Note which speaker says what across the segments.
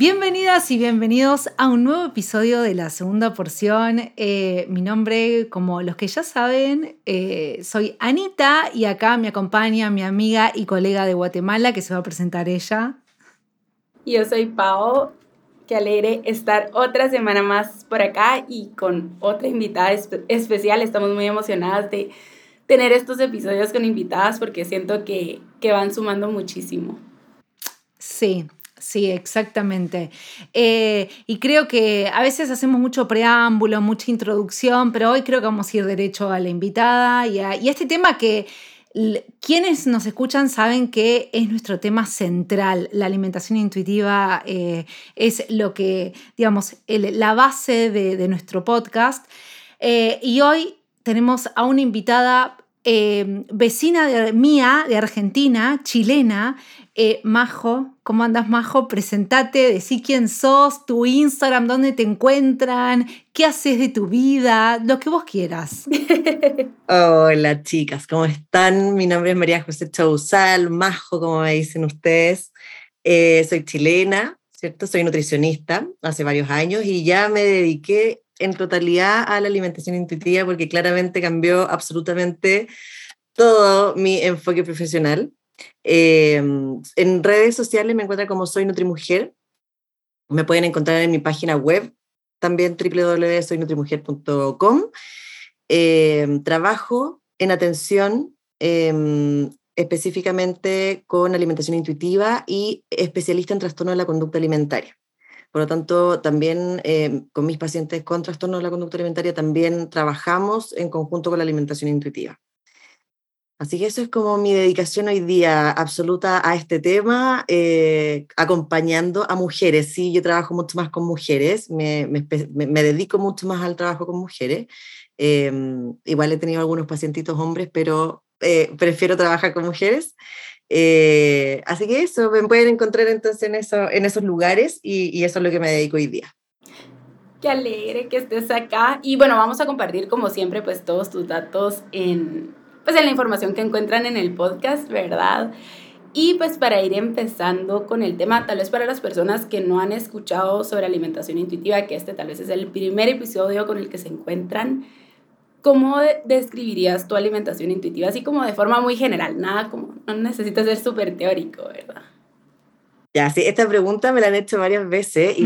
Speaker 1: Bienvenidas y bienvenidos a un nuevo episodio de la segunda porción. Eh, mi nombre, como los que ya saben, eh, soy Anita y acá me acompaña mi amiga y colega de Guatemala que se va a presentar ella.
Speaker 2: Yo soy Pao, qué alegre estar otra semana más por acá y con otra invitada especial. Estamos muy emocionadas de tener estos episodios con invitadas porque siento que, que van sumando muchísimo.
Speaker 1: Sí, Sí, exactamente. Eh, y creo que a veces hacemos mucho preámbulo, mucha introducción, pero hoy creo que vamos a ir derecho a la invitada y a, este tema que quienes nos escuchan saben que es nuestro tema central. La alimentación intuitiva eh, es lo que, digamos, la base de, nuestro podcast. Eh, y hoy tenemos a una invitada vecina mía de Argentina, chilena, eh, Majo, ¿cómo andas Majo? Presentate, decí quién sos, tu Instagram, dónde te encuentran, qué haces de tu vida, lo que vos quieras.
Speaker 3: Hola chicas, ¿cómo están? Mi nombre es María José Chausal, Majo, como me dicen ustedes. Eh, soy chilena, ¿cierto? Soy nutricionista hace varios años y ya me dediqué en totalidad a la alimentación intuitiva porque claramente cambió absolutamente todo mi enfoque profesional. Em, en redes sociales me encuentran como Soy Nutrimujer. Me pueden encontrar en mi página web, también www.soynutrimujer.com. Em, trabajo en atención em, específicamente con alimentación intuitiva y especialista en trastorno de la conducta alimentaria. Por lo tanto, también con mis pacientes con trastorno de la conducta alimentaria también trabajamos en conjunto con la alimentación intuitiva. Así que eso es como mi dedicación hoy día absoluta a este tema, eh, acompañando a mujeres. Sí, yo trabajo mucho más con mujeres, me, me, dedico mucho más al trabajo con mujeres. Em, igual he tenido algunos pacientitos hombres, pero eh, prefiero trabajar con mujeres. Eh, así que eso, me pueden encontrar entonces en, eso, en esos lugares y, y eso es lo que me dedico hoy día.
Speaker 2: Qué alegre que estés acá. Y bueno, vamos a compartir como siempre pues todos tus datos en pues en la información que encuentran en el podcast, ¿verdad? Y pues para ir empezando con el tema, tal vez para las personas que no han escuchado sobre alimentación intuitiva, que este tal vez es el primer episodio con el que se encuentran, ¿cómo describirías tu alimentación intuitiva? Así como de forma muy general, nada como, no necesitas ser súper teórico, ¿verdad?
Speaker 3: Ya, sí, esta pregunta me la han hecho varias veces y,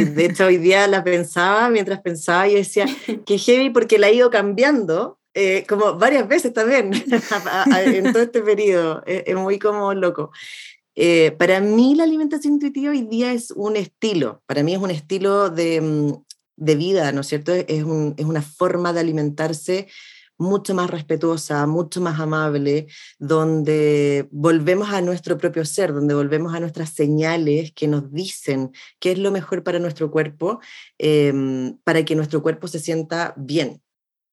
Speaker 3: y, de hecho hoy día la pensaba mientras pensaba y decía que heavy porque la ha ido cambiando eh, como varias veces también en todo este periodo. Es, muy como loco. Eh, para mí la alimentación intuitiva hoy día es un estilo, para mí es un estilo de, mm, de vida, ¿no es cierto? Es, es, una forma de alimentarse mucho más respetuosa, mucho más amable, donde volvemos a nuestro propio ser, donde volvemos a nuestras señales que nos dicen qué es lo mejor para nuestro cuerpo, em, para que nuestro cuerpo se sienta bien,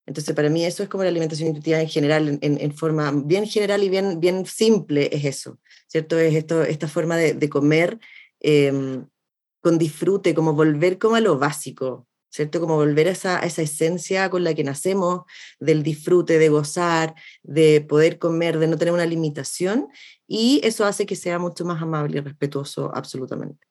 Speaker 3: entonces, para mí eso es como la alimentación intuitiva en general, en, forma bien general y bien, bien simple, es eso, ¿cierto? Es esto, esta forma de, comer em, con disfrute, como volver como a lo básico, ¿cierto? Como volver esa, a esa esencia con la que nacemos, del disfrute, de gozar, de poder comer, de no tener una limitación, y eso hace que sea mucho más amable y respetuoso absolutamente.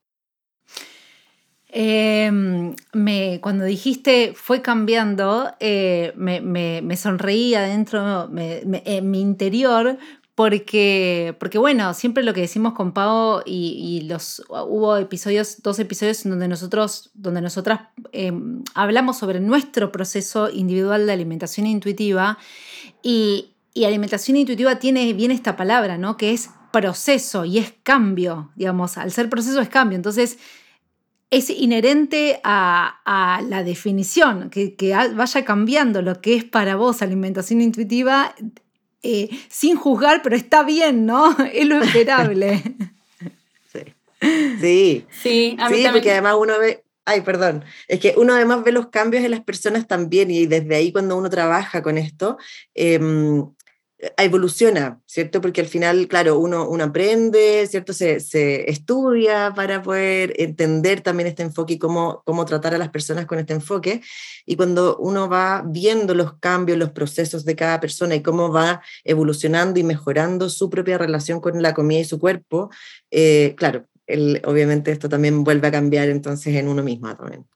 Speaker 1: Em, me, cuando dijiste fue cambiando, eh, me, me, sonreí adentro, en mi interior, porque, porque bueno, siempre lo que decimos con Pau y, los hubo episodios, dos episodios donde nosotros, donde nosotras em, hablamos sobre nuestro proceso individual de alimentación intuitiva y, y alimentación intuitiva tiene bien esta palabra, ¿no? Que es proceso y es cambio, digamos, al ser proceso es cambio. Entonces, es inherente a, la definición, que, vaya cambiando lo que es para vos alimentación intuitiva eh, sin juzgar, pero está bien, ¿no? Es lo esperable.
Speaker 3: Sí. Sí.
Speaker 2: Sí,
Speaker 3: a mí sí, porque además uno ve, ay, perdón, es que uno además ve los cambios en las personas también y desde ahí cuando uno trabaja con esto, eh, evoluciona, ¿cierto? Porque al final, claro, uno, uno aprende, ¿cierto? Se, se, estudia para poder entender también este enfoque y cómo, cómo tratar a las personas con este enfoque. Y cuando uno va viendo los cambios, los procesos de cada persona y cómo va evolucionando y mejorando su propia relación con la comida y su cuerpo, eh, claro, obviamente esto también vuelve a cambiar entonces en uno mismo también.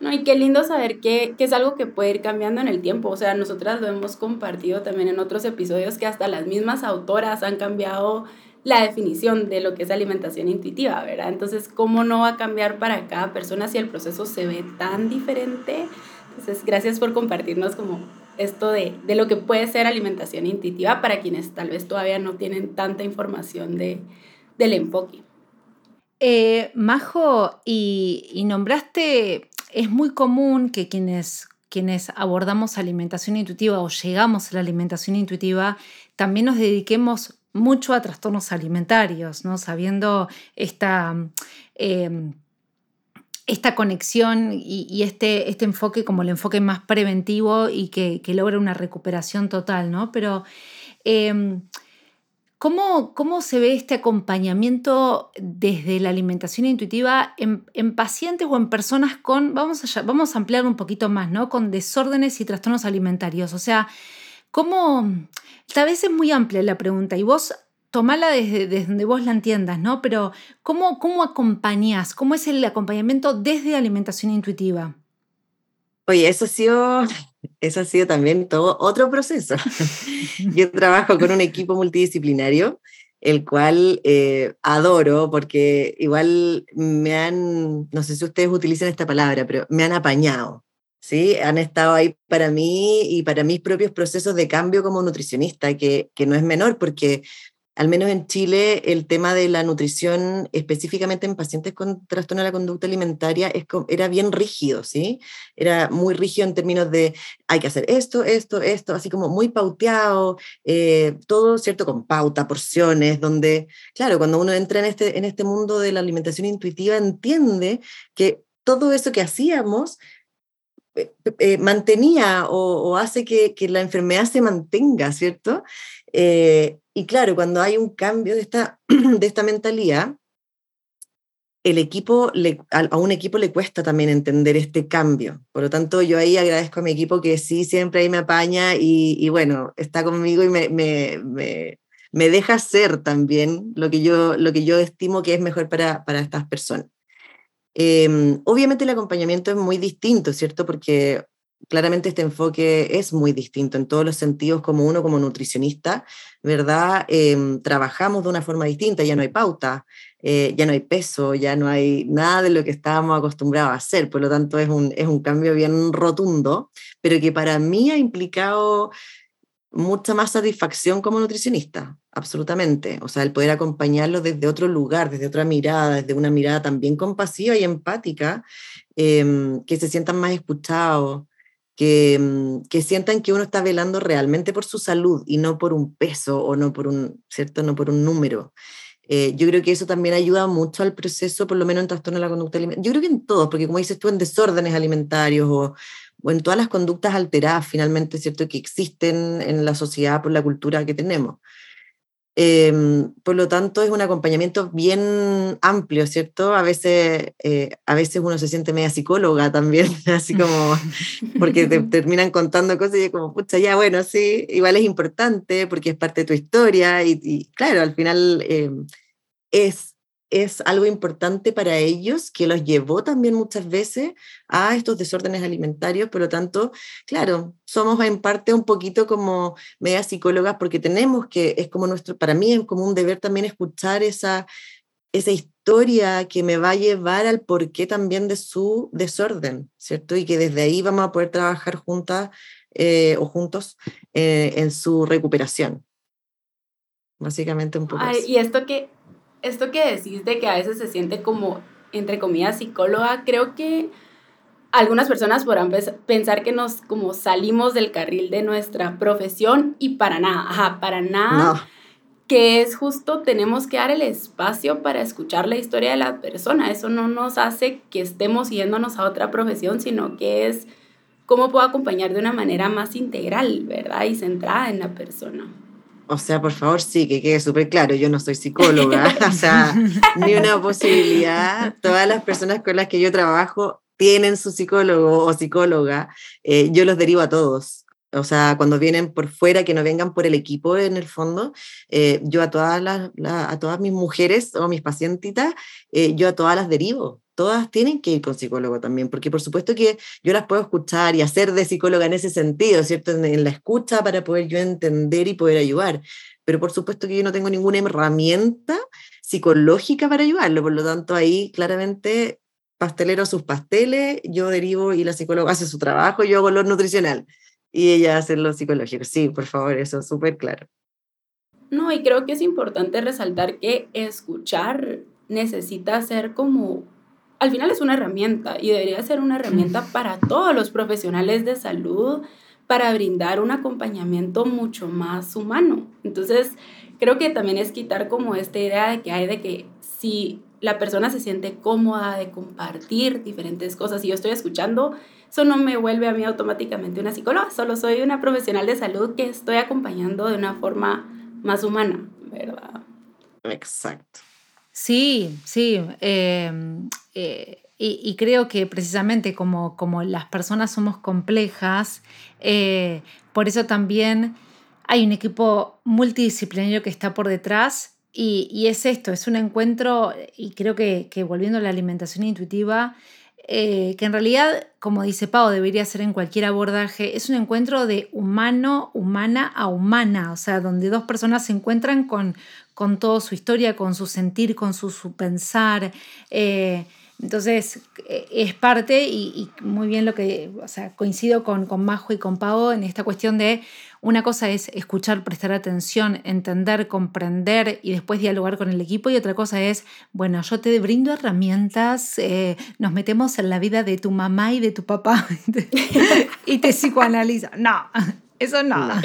Speaker 2: No, y qué lindo saber que, que, es algo que puede ir cambiando en el tiempo. O sea, nosotras lo hemos compartido también en otros episodios que hasta las mismas autoras han cambiado la definición de lo que es alimentación intuitiva, ¿verdad? Entonces, ¿cómo no va a cambiar para cada persona si el proceso se ve tan diferente? Entonces, gracias por compartirnos como esto de, de lo que puede ser alimentación intuitiva para quienes tal vez todavía no tienen tanta información de, del enfoque.
Speaker 1: Eh, Majo, y, y nombraste es muy común que quienes, quienes abordamos alimentación intuitiva o llegamos a la alimentación intuitiva también nos dediquemos mucho a trastornos alimentarios, ¿no? sabiendo esta, em, esta conexión y, este, este, enfoque como el enfoque más preventivo y que, logra una recuperación total, ¿no? Pero em, ¿Cómo, se ve este acompañamiento desde la alimentación intuitiva en, pacientes o en personas con, vamos a, vamos a ampliar un poquito más, ¿no? Con desórdenes y trastornos alimentarios. O sea, ¿cómo, tal vez es muy amplia la pregunta y vos tomala desde, desde donde vos la entiendas, ¿no? Pero ¿cómo, cómo acompañás? ¿Cómo es el acompañamiento desde alimentación intuitiva?
Speaker 3: Oye, eso ha sido, eso ha sido también todo otro proceso. Yo trabajo con un equipo multidisciplinario, el cual eh, adoro porque igual me han, no sé si ustedes utilizan esta palabra, pero me han apañado. ¿sí? Han estado ahí para mí y para mis propios procesos de cambio como nutricionista, que, que no es menor porque al menos en Chile, el tema de la nutrición, específicamente en pacientes con trastorno de la conducta alimentaria, era bien rígido, ¿sí? Era muy rígido en términos de hay que hacer esto, esto, esto, así como muy pauteado, eh, todo, ¿cierto? Con pauta, porciones, donde, claro, cuando uno entra en este, en este mundo de la alimentación intuitiva, entiende que todo eso que hacíamos eh, eh, mantenía o, hace que, la enfermedad se mantenga, ¿cierto? Y claro, cuando hay un cambio de esta, de esta mentalidad, el equipo a, un equipo le cuesta también entender este cambio. Por lo tanto, yo ahí agradezco a mi equipo que sí, siempre ahí me apaña y, bueno, está conmigo y me, me, me, deja hacer también lo que yo, lo que yo estimo que es mejor para, para estas personas. Em, obviamente el acompañamiento es muy distinto, ¿cierto? Porque claramente este enfoque es muy distinto en todos los sentidos, como uno como nutricionista, ¿verdad? Em, trabajamos de una forma distinta, ya no hay pauta, eh, ya no hay peso, ya no hay nada de lo que estábamos acostumbrados a hacer, por lo tanto es un, es un cambio bien rotundo, pero que para mí ha implicado mucha más satisfacción como nutricionista, absolutamente. O sea, el poder acompañarlo desde otro lugar, desde otra mirada, desde una mirada también compasiva y empática, em, que se sientan más escuchados, que, mm, que, sientan que uno está velando realmente por su salud y no por un peso o no por un, ¿cierto? No por un número. Eh, yo creo que eso también ayuda mucho al proceso, por lo menos en trastorno de la conducta alimentaria. Yo creo que en todos, porque como dices tú, en desórdenes alimentarios o, o en todas las conductas alteradas finalmente, ¿cierto? Que existen en la sociedad por la cultura que tenemos. Em, por lo tanto, es un acompañamiento bien amplio, ¿cierto? A veces, eh, a veces uno se siente media psicóloga también, así como, porque te terminan contando cosas y es como, pucha, ya, bueno, sí, igual es importante porque es parte de tu historia y, claro, al final em, es es algo importante para ellos que los llevó también muchas veces a estos desórdenes alimentarios, por lo tanto, claro, somos en parte un poquito como media psicólogas porque tenemos que, es como nuestro, para mí es como un deber también escuchar esa, esa historia que me va a llevar al porqué también de su desorden, ¿cierto? Y que desde ahí vamos a poder trabajar juntas eh, o juntos eh, en su recuperación. Básicamente un poco.
Speaker 2: y esto que esto que decís de que a veces se siente como, entre comillas, psicóloga, creo que algunas personas podrán pensar que nos como salimos del carril de nuestra profesión y para nada, ajá, para nada. que es justo, tenemos que dar el espacio para escuchar la historia de la persona. Eso no nos hace que estemos yéndonos a otra profesión, sino que es cómo puedo acompañar de una manera más integral, ¿verdad? Y centrada en la persona.
Speaker 3: O sea, por favor, sí, que quede súper claro, yo no soy psicóloga, o sea, ni una posibilidad. Todas las personas con las que yo trabajo tienen su psicólogo o psicóloga, eh, yo los derivo a todos. O sea, cuando vienen por fuera, que no vengan por el equipo en el fondo, eh, yo a todas, las, a todas mis mujeres o mis pacientitas, eh, yo a todas las derivo. Todas tienen que ir con psicólogo también, porque por supuesto que yo las puedo escuchar y hacer de psicóloga en ese sentido, ¿cierto? En, la escucha para poder yo entender y poder ayudar. Pero por supuesto que yo no tengo ninguna herramienta psicológica para ayudarlo, por lo tanto ahí claramente pastelero sus pasteles, yo derivo y la psicóloga hace su trabajo, yo hago lo nutricional y ella hace lo psicológico. Sí, por favor, eso es súper claro.
Speaker 2: No, y creo que es importante resaltar que escuchar necesita ser como, al final es una herramienta y debería ser una herramienta para todos los profesionales de salud para brindar un acompañamiento mucho más humano. Entonces, creo que también es quitar como esta idea de que hay de que si la persona se siente cómoda de compartir diferentes cosas y yo estoy escuchando, eso no me vuelve a mí automáticamente una psicóloga, solo soy una profesional de salud que estoy acompañando de una forma más humana, ¿verdad?
Speaker 3: Exacto.
Speaker 1: Sí, sí. Em, eh, y, creo que precisamente como, como las personas somos complejas, eh, por eso también hay un equipo multidisciplinario que está por detrás y, y es esto, es un encuentro, y creo que, que volviendo a la alimentación intuitiva, eh, que en realidad, como dice Pau, debería ser en cualquier abordaje, es un encuentro de humano, humana a humana, o sea, donde dos personas se encuentran con, con toda su historia, con su sentir, con su, pensar. Eh, entonces, eh, es parte, y, muy bien lo que, o sea, coincido con, con Majo y con Pau en esta cuestión de una cosa es escuchar, prestar atención, entender, comprender y después dialogar con el equipo y otra cosa es, bueno, yo te brindo herramientas, eh, nos metemos en la vida de tu mamá y de tu papá y te psicoanaliza. No, eso no.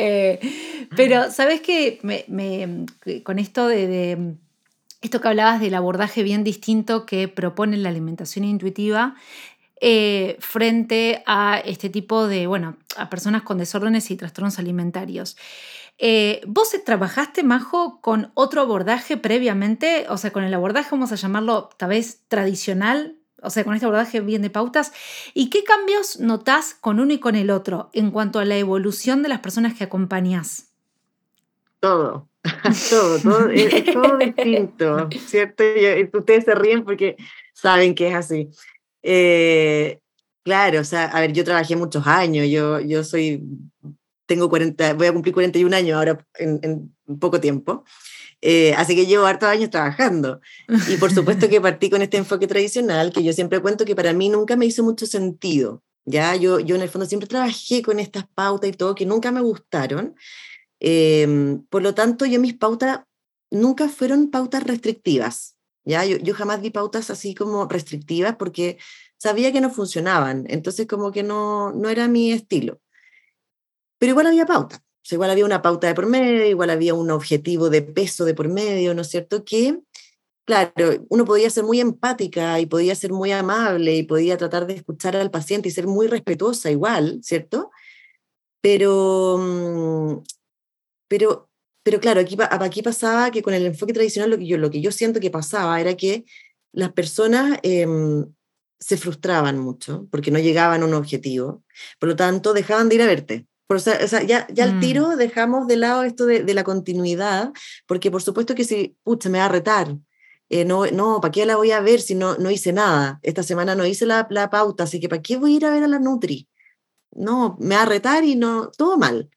Speaker 1: Eh, pero, ¿sabes qué? Me, con esto de esto que hablabas del abordaje bien distinto que propone la alimentación intuitiva, eh, frente a este tipo de, bueno, a personas con desórdenes y trastornos alimentarios. Eh, ¿Vos trabajaste, Majo, con otro abordaje previamente? O sea, con el abordaje, vamos a llamarlo tal vez tradicional, o sea, con este abordaje bien de pautas. ¿Y qué cambios notás con uno y con el otro en cuanto a la evolución de las personas que acompañás?
Speaker 3: Todo, todo, todo, es, todo distinto, ¿cierto? ustedes se ríen porque saben que es así. Eh, claro, o sea, a ver, yo trabajé muchos años, yo, yo soy, tengo 40, voy a cumplir 41 años ahora en, en poco tiempo. Eh, así que llevo hartos años trabajando. Y por supuesto que partí con este enfoque tradicional, que yo siempre cuento que para mí nunca me hizo mucho sentido. Ya, yo, yo en el fondo siempre trabajé con estas pautas y todo que nunca me gustaron. Em, por lo tanto, yo mis pautas nunca fueron pautas restrictivas. ¿ya? Yo, yo jamás di pautas así como restrictivas porque sabía que no funcionaban, entonces como que no, no era mi estilo. Pero igual había pauta, igual había una pauta de por medio, igual había un objetivo de peso de por medio, ¿no es cierto? Que, claro, uno podía ser muy empática y podía ser muy amable y podía tratar de escuchar al paciente y ser muy respetuosa igual, ¿cierto? Pero, mm, pero pero claro, aquí, aquí pasaba que con el enfoque tradicional lo que yo, lo que yo siento que pasaba era que las personas em, se frustraban mucho porque no llegaban a un objetivo, por lo tanto dejaban de ir a verte. o sea, ya, ya al mm. tiro dejamos de lado esto de, de, la continuidad, porque por supuesto que si, pucha, me va a retar, eh, no, no, ¿para qué la voy a ver si no, no hice nada? Esta semana no hice la, la pauta, así que ¿para qué voy a ir a ver a la Nutri? No, me va a retar y no, todo mal.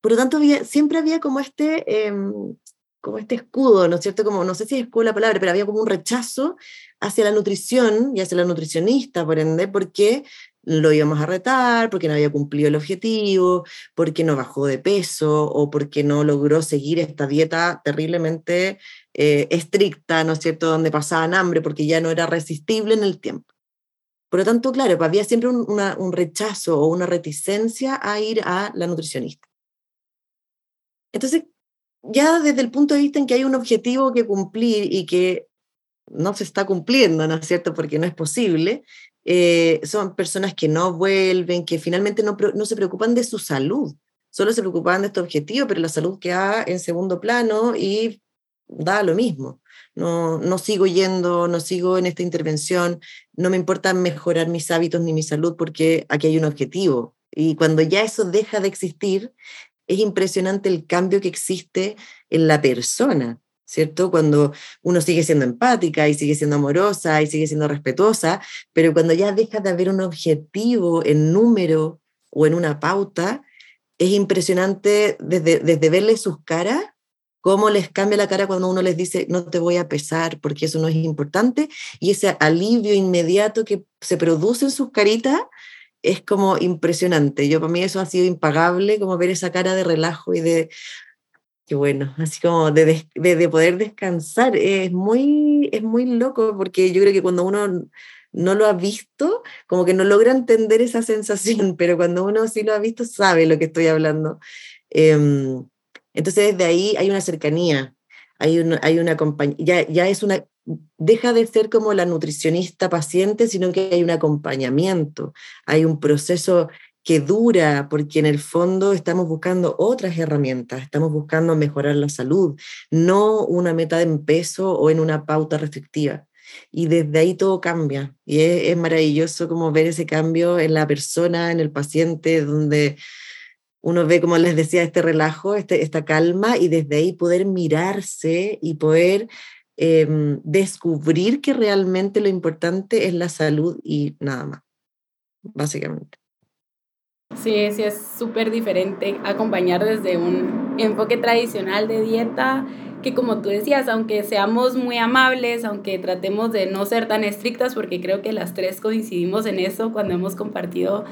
Speaker 3: Por lo tanto, siempre había como este, em, como este escudo, ¿no es cierto? Como, no sé si es escudo la palabra, pero había como un rechazo hacia la nutrición y hacia la nutricionista, por ende, porque lo íbamos a retar, porque no había cumplido el objetivo, porque no bajó de peso o porque no logró seguir esta dieta terriblemente eh, estricta, ¿no es cierto?, donde pasaban hambre porque ya no era resistible en el tiempo. Por lo tanto, claro, había siempre un rechazo o una reticencia a ir a la nutricionista. Entonces, ya desde el punto de vista en que hay un objetivo que cumplir y que no se está cumpliendo, ¿no es cierto? Porque no es posible, eh, son personas que no vuelven, que finalmente no, no se preocupan de su salud, solo se preocupaban de este objetivo, pero la salud queda en segundo plano y da lo mismo. No, no sigo yendo, no sigo en esta intervención, no me importa mejorar mis hábitos ni mi salud porque aquí hay un objetivo. Y cuando ya eso deja de existir, es impresionante el cambio que existe en la persona, ¿cierto? Cuando uno sigue siendo empática y sigue siendo amorosa y sigue siendo respetuosa, pero cuando ya deja de haber un objetivo en número o en una pauta, es impresionante desde, desde verle sus caras, cómo les cambia la cara cuando uno les dice, no te voy a pesar porque eso no es importante, y ese alivio inmediato que se produce en sus caritas es como impresionante. Yo para mí eso ha sido impagable, como ver esa cara de relajo y de, qué bueno, así como de, de, poder descansar. Es muy, es muy loco porque yo creo que cuando uno no lo ha visto, como que no logra entender esa sensación, pero cuando uno sí lo ha visto, sabe lo que estoy hablando. Em, entonces desde ahí hay una cercanía, hay una, hay una compañía, ya, ya es una, deja de ser como la nutricionista paciente, sino que hay un acompañamiento, hay un proceso que dura, porque en el fondo estamos buscando otras herramientas, estamos buscando mejorar la salud, no una meta en peso o en una pauta restrictiva. Y desde ahí todo cambia. Y es, maravilloso como ver ese cambio en la persona, en el paciente, donde uno ve, como les decía, este relajo, este, esta calma, y desde ahí poder mirarse y poder Em, descubrir que realmente lo importante es la salud y nada más, básicamente.
Speaker 2: Sí, sí, es súper diferente acompañar desde un enfoque tradicional de dieta, que como tú decías, aunque seamos muy amables, aunque tratemos de no ser tan estrictas, porque creo que las tres coincidimos en eso cuando hemos compartido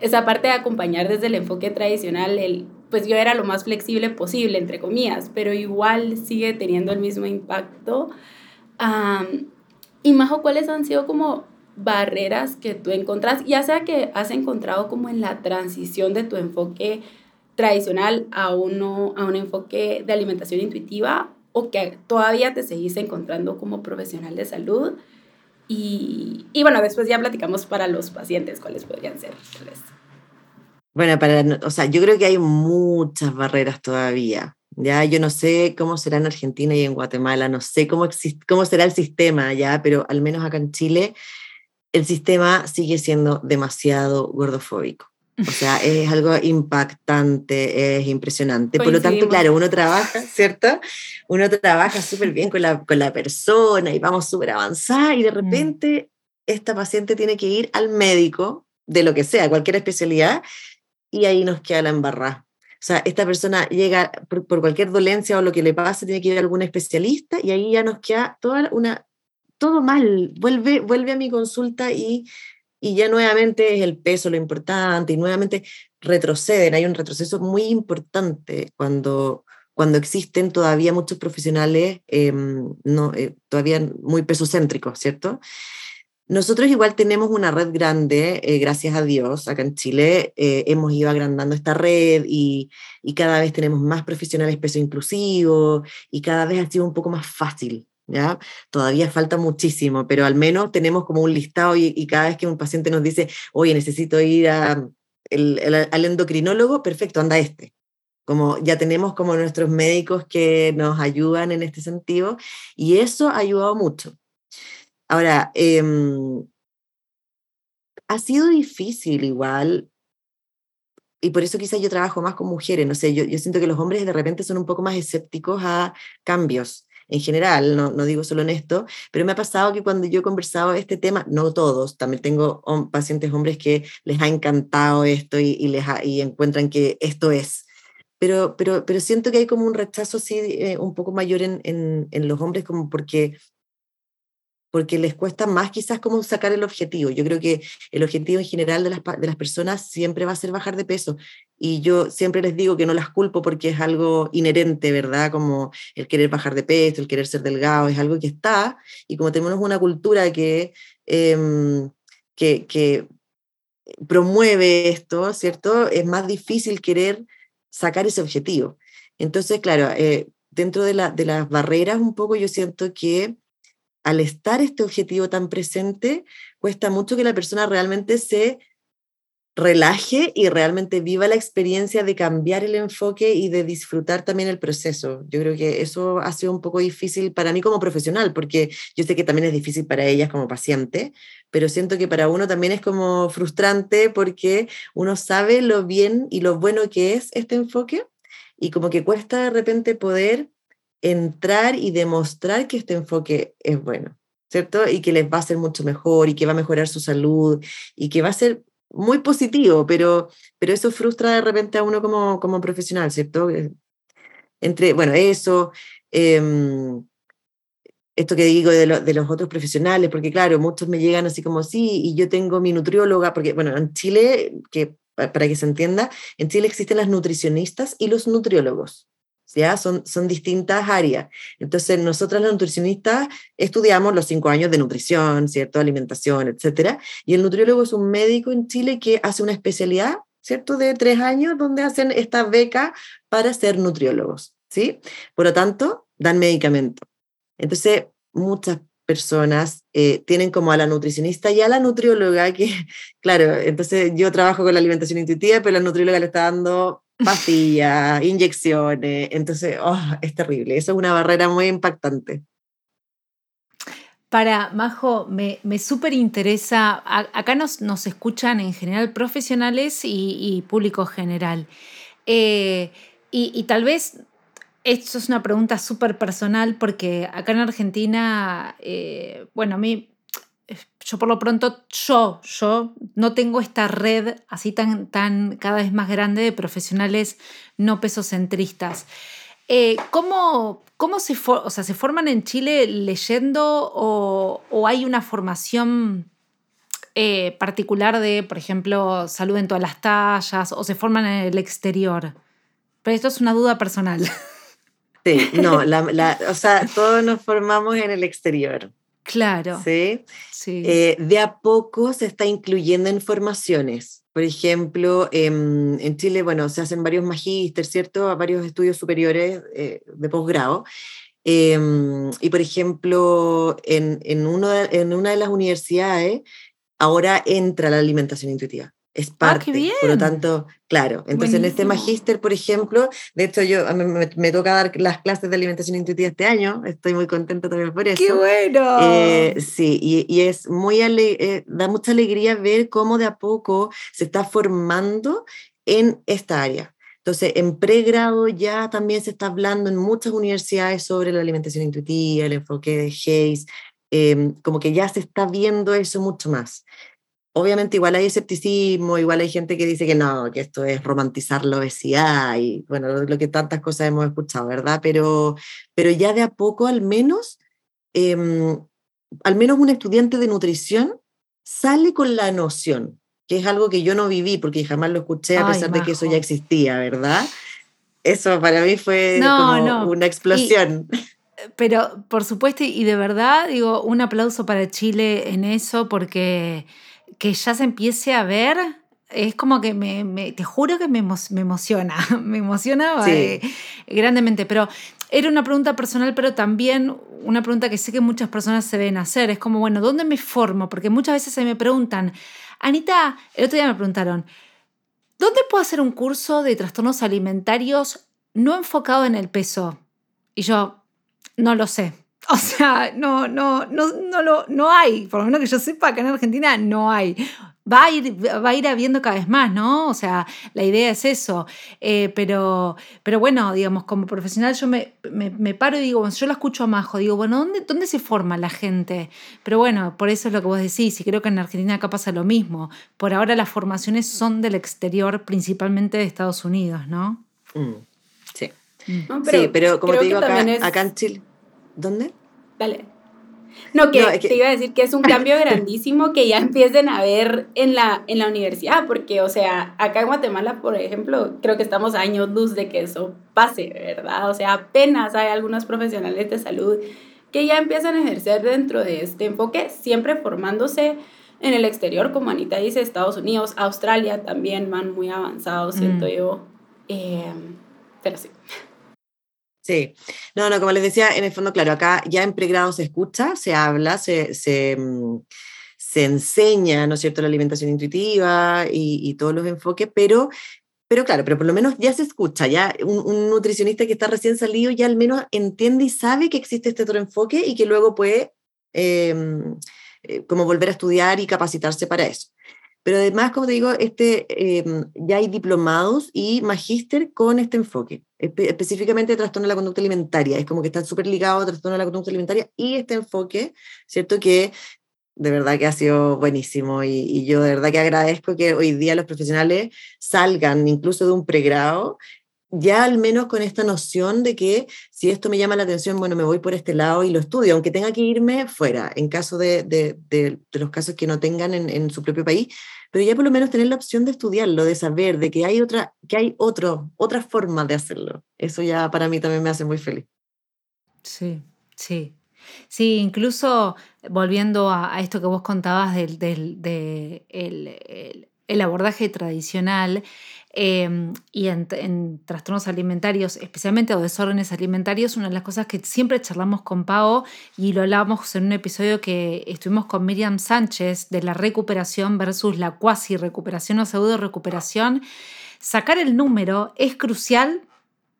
Speaker 2: esa parte de acompañar desde el enfoque tradicional, el, pues yo era lo más flexible posible, entre comillas, pero igual sigue teniendo el mismo impacto. y Majo, ¿cuáles han sido como barreras que tú encontrás, ya sea que has encontrado como en la transición de tu enfoque tradicional a, uno, a un enfoque de alimentación intuitiva o que todavía te seguís encontrando como profesional de salud? Y, y, bueno, después ya platicamos para los pacientes cuáles podrían ser.
Speaker 3: Bueno, para, o sea, yo creo que hay muchas barreras todavía. Ya, yo no sé cómo será en Argentina y en Guatemala, no sé cómo, cómo será el sistema ya, pero al menos acá en Chile el sistema sigue siendo demasiado gordofóbico. O sea, es algo impactante, es impresionante. Por lo tanto, claro, uno trabaja, ¿cierto? Uno trabaja súper bien con la, con la persona y vamos súper avanzar y de mm. repente esta paciente tiene que ir al médico de lo que sea, cualquier especialidad, y ahí nos queda la embarrada. O sea, esta persona llega por, por, cualquier dolencia o lo que le pasa, tiene que ir a algún especialista y ahí ya nos queda toda una, todo mal. Vuelve, vuelve a mi consulta y y ya nuevamente es el peso lo importante y nuevamente retroceden. Hay un retroceso muy importante cuando, cuando existen todavía muchos profesionales em, no, eh, todavía muy pesocéntricos, ¿cierto? Nosotros igual tenemos una red grande, eh, gracias a Dios, acá en Chile eh, hemos ido agrandando esta red y, y, cada vez tenemos más profesionales peso inclusivo y cada vez ha sido un poco más fácil ¿ya? Todavía falta muchísimo, pero al menos tenemos como un listado y, cada vez que un paciente nos dice, oye, necesito ir a, al endocrinólogo, perfecto, anda este. Como ya tenemos como nuestros médicos que nos ayudan en este sentido y eso ha ayudado mucho. Ahora, em, ha sido difícil igual y por eso quizás yo trabajo más con mujeres, no sé, yo, siento que los hombres de repente son un poco más escépticos a cambios en general, no, digo solo en esto, pero me ha pasado que cuando yo he conversado este tema, no todos, también tengo pacientes hombres que les ha encantado esto y, y les encuentran que esto es. Pero, pero, pero siento que hay como un rechazo así eh, un poco mayor en, en los hombres, como porque porque les cuesta más quizás como sacar el objetivo. Yo creo que el objetivo en general de las, de las personas siempre va a ser bajar de peso. Y yo siempre les digo que no las culpo porque es algo inherente, ¿verdad? Como el querer bajar de peso, el querer ser delgado, es algo que está. Y como tenemos una cultura que, em, que, que promueve esto, ¿cierto? Es más difícil querer sacar ese objetivo. Entonces, claro, eh, dentro de, la, de las barreras un poco yo siento que al estar este objetivo tan presente, cuesta mucho que la persona realmente se relaje y realmente viva la experiencia de cambiar el enfoque y de disfrutar también el proceso. Yo creo que eso ha sido un poco difícil para mí como profesional, porque yo sé que también es difícil para ellas como paciente, pero siento que para uno también es como frustrante porque uno sabe lo bien y lo bueno que es este enfoque y como que cuesta de repente poder entrar y demostrar que este enfoque es bueno. ¿cierto? Y que les va a ser mucho mejor y que va a mejorar su salud y que va a ser muy positivo, pero, pero eso frustra de repente a uno como, como profesional, ¿cierto? Eh, entre, bueno, eso, em, esto que digo de, de, los otros profesionales, porque claro, muchos me llegan así como, sí, y yo tengo mi nutrióloga, porque bueno, en Chile, que, para que se entienda, en Chile existen las nutricionistas y los nutriólogos. ¿Ya? Son, son distintas áreas. Entonces, nosotras las nutricionistas estudiamos los cinco años de nutrición, ¿cierto? Alimentación, etcétera. Y el nutriólogo es un médico en Chile que hace una especialidad, ¿cierto? De tres años donde hacen esta beca para ser nutriólogos, ¿sí? Por lo tanto, dan medicamento. Entonces, muchas personas eh, tienen como a la nutricionista y a la nutrióloga que, claro, entonces yo trabajo con la alimentación intuitiva, pero la nutrióloga le está dando pastillas, inyecciones, entonces, oh, es terrible, eso es una barrera muy impactante.
Speaker 1: Para Majo, me, me súper interesa, acá nos, nos, escuchan en general profesionales y, público general. Eh, y, tal vez esto es una pregunta súper personal porque acá en Argentina, eh, bueno, a mí yo por lo pronto, yo, yo no tengo esta red así tan, tan cada vez más grande de profesionales no pesocentristas. Eh, ¿Cómo, cómo se, o sea, se forman en Chile leyendo o, o hay una formación eh, particular de, por ejemplo, salud en todas las tallas o se forman en el exterior? Pero esto es una duda personal.
Speaker 3: Sí, no, o sea, todos nos formamos en el exterior.
Speaker 1: Claro.
Speaker 3: Sí. Eh, de a poco se está incluyendo en formaciones. Por ejemplo, en, Chile, bueno, se hacen varios magísteres, ¿cierto? Varios estudios superiores eh, de posgrado. Em, y por ejemplo, en, en, uno en una de las universidades ahora entra la alimentación intuitiva es ah, parte. Por lo tanto, claro. Entonces, en este magíster, por ejemplo, de hecho, yo me, me, toca dar las clases de alimentación intuitiva este año. Estoy muy contenta también por eso.
Speaker 1: ¡Qué bueno!
Speaker 3: Eh, sí, y, y, es muy eh, da mucha alegría ver cómo de a poco se está formando en esta área. Entonces, en pregrado ya también se está hablando en muchas universidades sobre la alimentación intuitiva, el enfoque de Hayes, em, como que ya se está viendo eso mucho más obviamente igual hay escepticismo, igual hay gente que dice que no, que esto es romantizar la obesidad y bueno, lo, que tantas cosas hemos escuchado, ¿verdad? Pero, pero ya de a poco al menos, em, al menos un estudiante de nutrición sale con la noción, que es algo que yo no viví porque jamás lo escuché a pesar de que eso ya existía, ¿verdad? Eso para mí fue como una explosión.
Speaker 1: pero por supuesto, y de verdad, digo, un aplauso para Chile en eso porque que ya se empiece a ver, es como que me, te juro que me, me emociona, me emociona eh, grandemente, pero era una pregunta personal, pero también una pregunta que sé que muchas personas se deben hacer, es como, bueno, ¿dónde me formo? Porque muchas veces se me preguntan, Anita, el otro día me preguntaron, ¿dónde puedo hacer un curso de trastornos alimentarios no enfocado en el peso? Y yo, no lo sé. O sea, no, no, no, no, lo, no hay, por lo menos que yo sepa que en Argentina no hay. Va a, ir, va a ir habiendo cada vez más, ¿no? O sea, la idea es eso. Eh, pero, pero bueno, digamos, como profesional yo me, me, paro y digo, yo la escucho a Majo, digo, bueno, ¿dónde, ¿dónde se forma la gente? Pero bueno, por eso es lo que vos decís, y creo que en Argentina acá pasa lo mismo. Por ahora las formaciones son del exterior, principalmente de Estados Unidos, ¿no?
Speaker 3: Mm, sí. Mm. pero sí, pero como te digo, acá, acá en Chile. ¿Dónde?
Speaker 2: Dale. No, que, te iba a decir que es un cambio grandísimo que ya empiecen a ver en la, en la universidad, porque, o sea, acá en Guatemala, por ejemplo, creo que estamos a años luz de que eso pase, ¿verdad? O sea, apenas hay algunos profesionales de salud que ya empiezan a ejercer dentro de este enfoque, siempre formándose en el exterior, como Anita dice, Estados Unidos, Australia también van muy avanzados, siento mm. yo. Eh, pero sí.
Speaker 3: Sí, no, no, como les decía, en el fondo, claro, acá ya en pregrado se escucha, se habla, se, se, mm, se enseña, ¿no es cierto?, la alimentación intuitiva y, todos los enfoques, pero, pero claro, pero por lo menos ya se escucha, ya un, nutricionista que está recién salido ya al menos entiende y sabe que existe este otro enfoque y que luego puede eh, eh, como volver a estudiar y capacitarse para eso. Pero además, como te digo, este, eh, ya hay diplomados y magíster con este enfoque, espe específicamente trastorno de la conducta alimentaria. Es como que están súper ligados a trastorno de la conducta alimentaria y este enfoque, ¿cierto? Que de verdad que ha sido buenísimo y, y, yo de verdad que agradezco que hoy día los profesionales salgan incluso de un pregrado ya al menos con esta noción de que si esto me llama la atención, bueno, me voy por este lado y lo estudio, aunque tenga que irme fuera, en caso de, de, de, los casos que no tengan en, en, su propio país, pero ya por lo menos tener la opción de estudiarlo, de saber de que hay otra, que hay otro, otra forma de hacerlo. Eso ya para mí también me hace muy feliz.
Speaker 1: Sí, sí. Sí, incluso volviendo a, esto que vos contabas del, del de el, el, el abordaje tradicional, eh, y en, en, trastornos alimentarios, especialmente o desórdenes alimentarios, una de las cosas que siempre charlamos con Pau y lo hablábamos en un episodio que estuvimos con Miriam Sánchez de la recuperación versus la cuasi recuperación o pseudo recuperación, sacar el número es crucial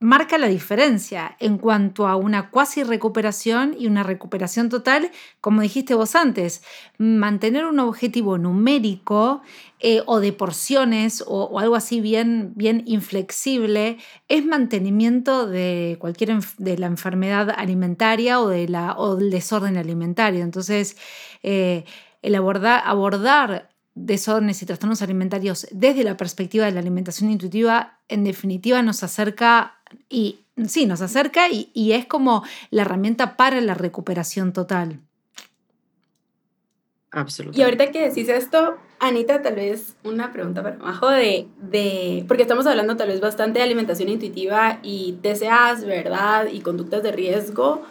Speaker 1: marca la diferencia en cuanto a una cuasi recuperación y una recuperación total, como dijiste vos antes, mantener un objetivo numérico eh, o de porciones o, algo así bien, bien inflexible es mantenimiento de cualquier de la enfermedad alimentaria o, de la, o del desorden alimentario. Entonces, eh, el abordar, abordar desórdenes y trastornos alimentarios desde la perspectiva de la alimentación intuitiva, en definitiva nos acerca y sí, nos acerca y, y es como la herramienta para la recuperación total.
Speaker 3: Absolutamente.
Speaker 2: Y ahorita que decís esto, Anita, tal vez una pregunta para abajo de, de, porque estamos hablando tal vez bastante de alimentación intuitiva y TCAs, ¿verdad? Y conductas de riesgo,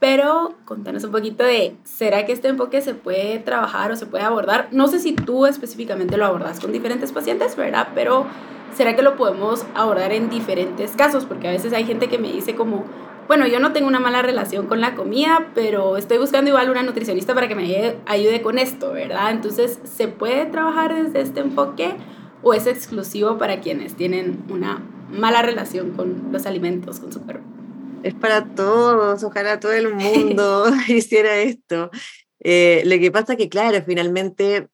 Speaker 2: pero contanos un poquito de, ¿será que este enfoque se puede trabajar o se puede abordar? No sé si tú específicamente lo abordas con diferentes pacientes, ¿verdad? Pero ¿será que lo podemos abordar en diferentes casos? Porque a veces hay gente que me dice como, bueno, yo no tengo una mala relación con la comida, pero estoy buscando igual una nutricionista para que me ayude con esto, ¿verdad? Entonces, ¿se puede trabajar desde este enfoque o es exclusivo para quienes tienen una mala relación con los alimentos, con su cuerpo?
Speaker 3: Es para todos, ojalá todo el mundo hiciera esto. Eh, lo que pasa que, claro, finalmente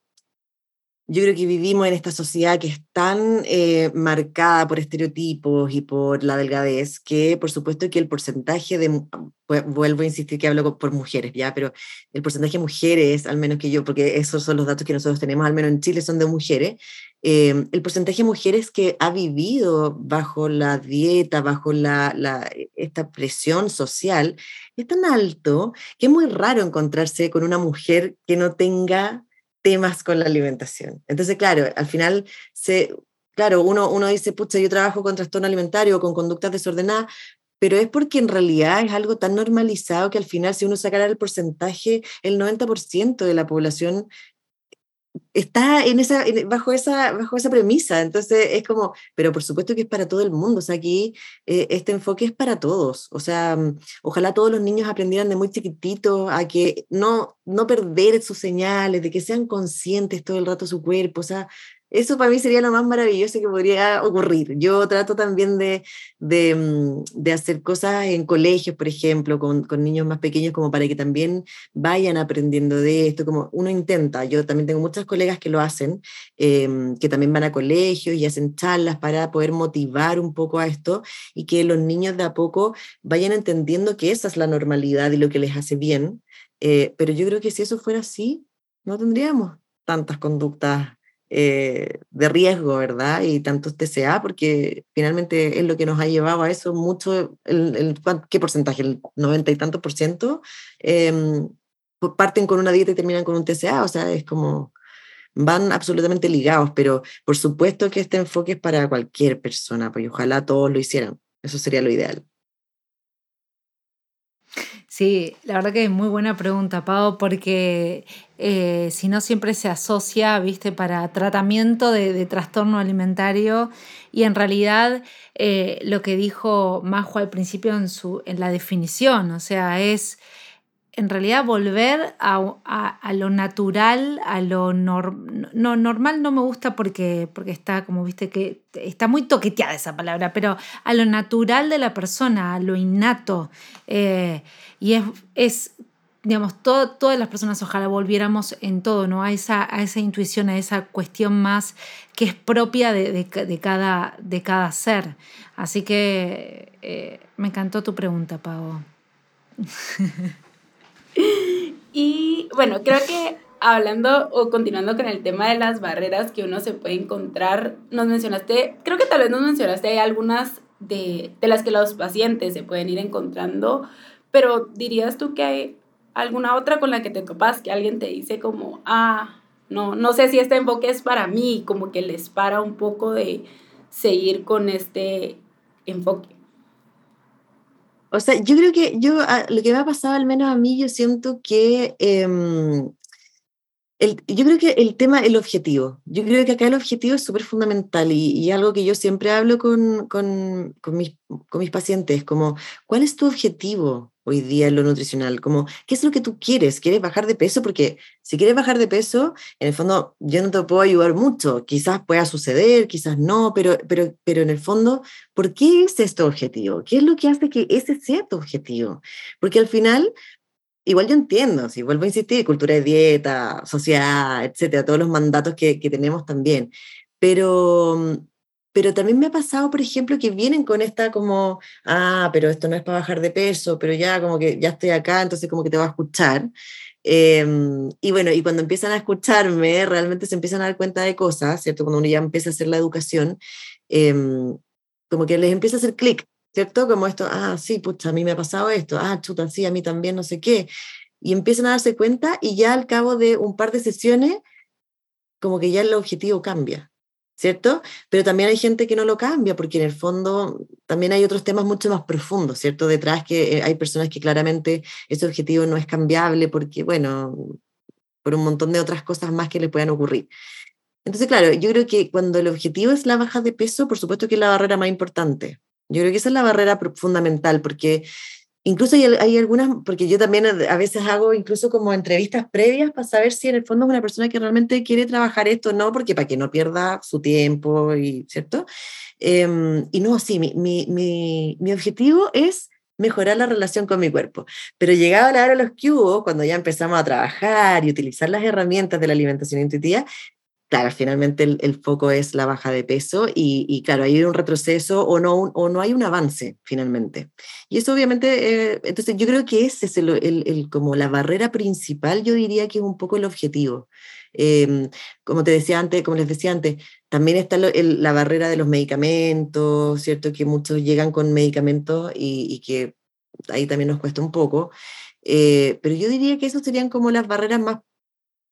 Speaker 3: yo creo que vivimos en esta sociedad que es tan eh, marcada por estereotipos y por la delgadez que por supuesto que el porcentaje de, vuelvo a insistir que hablo por mujeres, ya, pero el porcentaje de mujeres, al menos que yo, porque esos son los datos que nosotros tenemos, al menos en Chile son de mujeres, eh, el porcentaje de mujeres que ha vivido bajo la dieta, bajo la, la, esta presión social, es tan alto que es muy raro encontrarse con una mujer que no tenga temas con la alimentación. Entonces, claro, al final, se, claro, uno, uno dice, pucha, yo trabajo con trastorno alimentario con conductas desordenadas, pero es porque en realidad es algo tan normalizado que al final, si uno sacara el porcentaje, el 90% de la población está en esa, bajo, esa, bajo esa premisa. Entonces es como, pero por supuesto que es para todo el mundo. O sea, aquí eh, este enfoque es para todos. O sea, mm, ojalá todos los niños aprendieran de muy chiquititos a que no, no perder sus señales, de que sean conscientes todo el rato su cuerpo. O sea, eso para mí sería lo más maravilloso que podría ocurrir. Yo trato también de, mm, de hacer cosas en colegios, por ejemplo, con, con, niños más pequeños, como para que también vayan aprendiendo de esto, como uno intenta. Yo también tengo muchas colegas que lo hacen, eh, que también van a colegios y hacen charlas para poder motivar un poco a esto y que los niños de a poco vayan entendiendo que esa es la normalidad y lo que les hace bien. Eh, pero yo creo que si eso fuera así, no tendríamos tantas conductas eh, de riesgo, ¿verdad? Y tantos TCA, porque finalmente es lo que nos ha llevado a eso mucho, el, ¿qué porcentaje? El 90 y tantos por ciento eh, parten con una dieta y terminan con un TCA, o sea, es como, van absolutamente ligados, pero por supuesto que este enfoque es para cualquier persona, pues ojalá todos lo hicieran, eso sería lo ideal.
Speaker 1: Sí, la verdad que es muy buena pregunta, Pau, porque eh, si no siempre se asocia, viste, para tratamiento de, trastorno alimentario. Y en realidad eh, lo que dijo Majo al principio en, su, en la definición, o sea, es en realidad volver a, lo natural, a lo normal. no, normal no me gusta porque, porque está como viste que está muy toqueteada esa palabra, pero a lo natural de la persona, a lo innato. Eh, y es, es digamos, todas las personas ojalá volviéramos en todo, ¿no? A esa, a esa intuición, a esa cuestión más que es propia de, cada, de cada ser. Así que eh, me encantó tu pregunta, Pau.
Speaker 2: Y bueno, creo que hablando o continuando con el tema de las barreras que uno se puede encontrar, nos mencionaste, creo que tal vez nos mencionaste algunas de, de las que los pacientes se pueden ir encontrando, pero dirías tú que hay alguna otra con la que te topas, que alguien te dice como, ah, no, no sé si este enfoque es para mí, como que les para un poco de seguir con este enfoque.
Speaker 3: O sea, yo creo que yo, ah, lo que me ha pasado al menos a mí, yo siento que, em, el, yo creo que el tema, el objetivo, yo creo que acá el objetivo es súper fundamental y, y, algo que yo siempre hablo con, con, con, mis, con mis pacientes, como, ¿cuál es tu objetivo? Hoy día en lo nutricional, como, ¿qué es lo que tú quieres? ¿Quieres bajar de peso? Porque si quieres bajar de peso, en el fondo yo no te puedo ayudar mucho, quizás pueda suceder, quizás no, pero, pero, pero en el fondo, ¿por qué es este objetivo? ¿Qué es lo que hace que ese sea tu objetivo? Porque al final, igual yo entiendo, si vuelvo a insistir, cultura de dieta, sociedad, etcétera, todos los mandatos que, que tenemos también, pero pero también me ha pasado, por ejemplo, que vienen con esta como, ah, pero esto no es para bajar de peso, pero ya como que ya estoy acá, entonces como que te va a escuchar. Em, y bueno, y cuando empiezan a escucharme, realmente se empiezan a dar cuenta de cosas, ¿cierto? Cuando uno ya empieza a hacer la educación, em, como que les empieza a hacer clic, ¿cierto? Como esto, ah, sí, pucha, a mí me ha pasado esto, ah, chuta, sí, a mí también, no sé qué. Y empiezan a darse cuenta y ya al cabo de un par de sesiones, como que ya el objetivo cambia. ¿Cierto? Pero también hay gente que no lo cambia, porque en el fondo también hay otros temas mucho más profundos, ¿cierto? Detrás que eh, hay personas que claramente ese objetivo no es cambiable porque, bueno, por un montón de otras cosas más que le puedan ocurrir. Entonces, claro, yo creo que cuando el objetivo es la baja de peso, por supuesto que es la barrera más importante. Yo creo que esa es la barrera fundamental, porque Incluso hay, algunas, porque yo también a veces hago incluso como entrevistas previas para saber si en el fondo es una persona que realmente quiere trabajar esto o no, porque para que no pierda su tiempo, y, ¿cierto? Em, y no, sí, mi, mi, mi, objetivo es mejorar la relación con mi cuerpo. Pero llegado a la hora de los hubo, cuando ya empezamos a trabajar y utilizar las herramientas de la alimentación intuitiva, claro, finalmente el, foco es la baja de peso y, claro, hay un retroceso o no, o no hay un avance finalmente. Y eso obviamente, eh, entonces yo creo que ese es el, como la barrera principal, yo diría que es un poco el objetivo. Em, como te decía antes, como les decía antes, también está la barrera de los medicamentos, ¿cierto? Que muchos llegan con medicamentos y, que ahí también nos cuesta un poco. Eh, pero yo diría que esas serían como las barreras más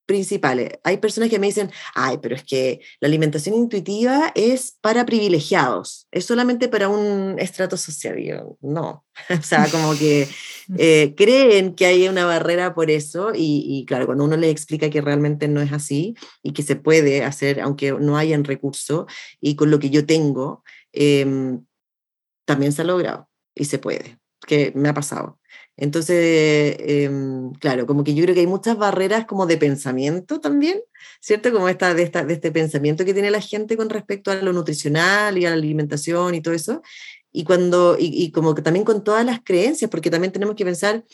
Speaker 3: principales. Hay personas que me dicen, ay, pero es que la alimentación intuitiva es para privilegiados, es solamente para un estrato social. yo, no, o sea, como que eh, creen que hay una barrera por eso y, claro, cuando uno les explica que realmente no es así y que se puede hacer, aunque no hayan recursos y con lo que yo tengo, em, también se ha logrado y se puede, que me ha pasado. Entonces, em, claro, como que yo creo que hay muchas barreras como de pensamiento también, ¿cierto? Como esta de, esta, de este pensamiento que tiene la gente con respecto a lo nutricional y a la alimentación y todo eso. Y, cuando, y, como que también con todas las creencias, porque también tenemos que pensar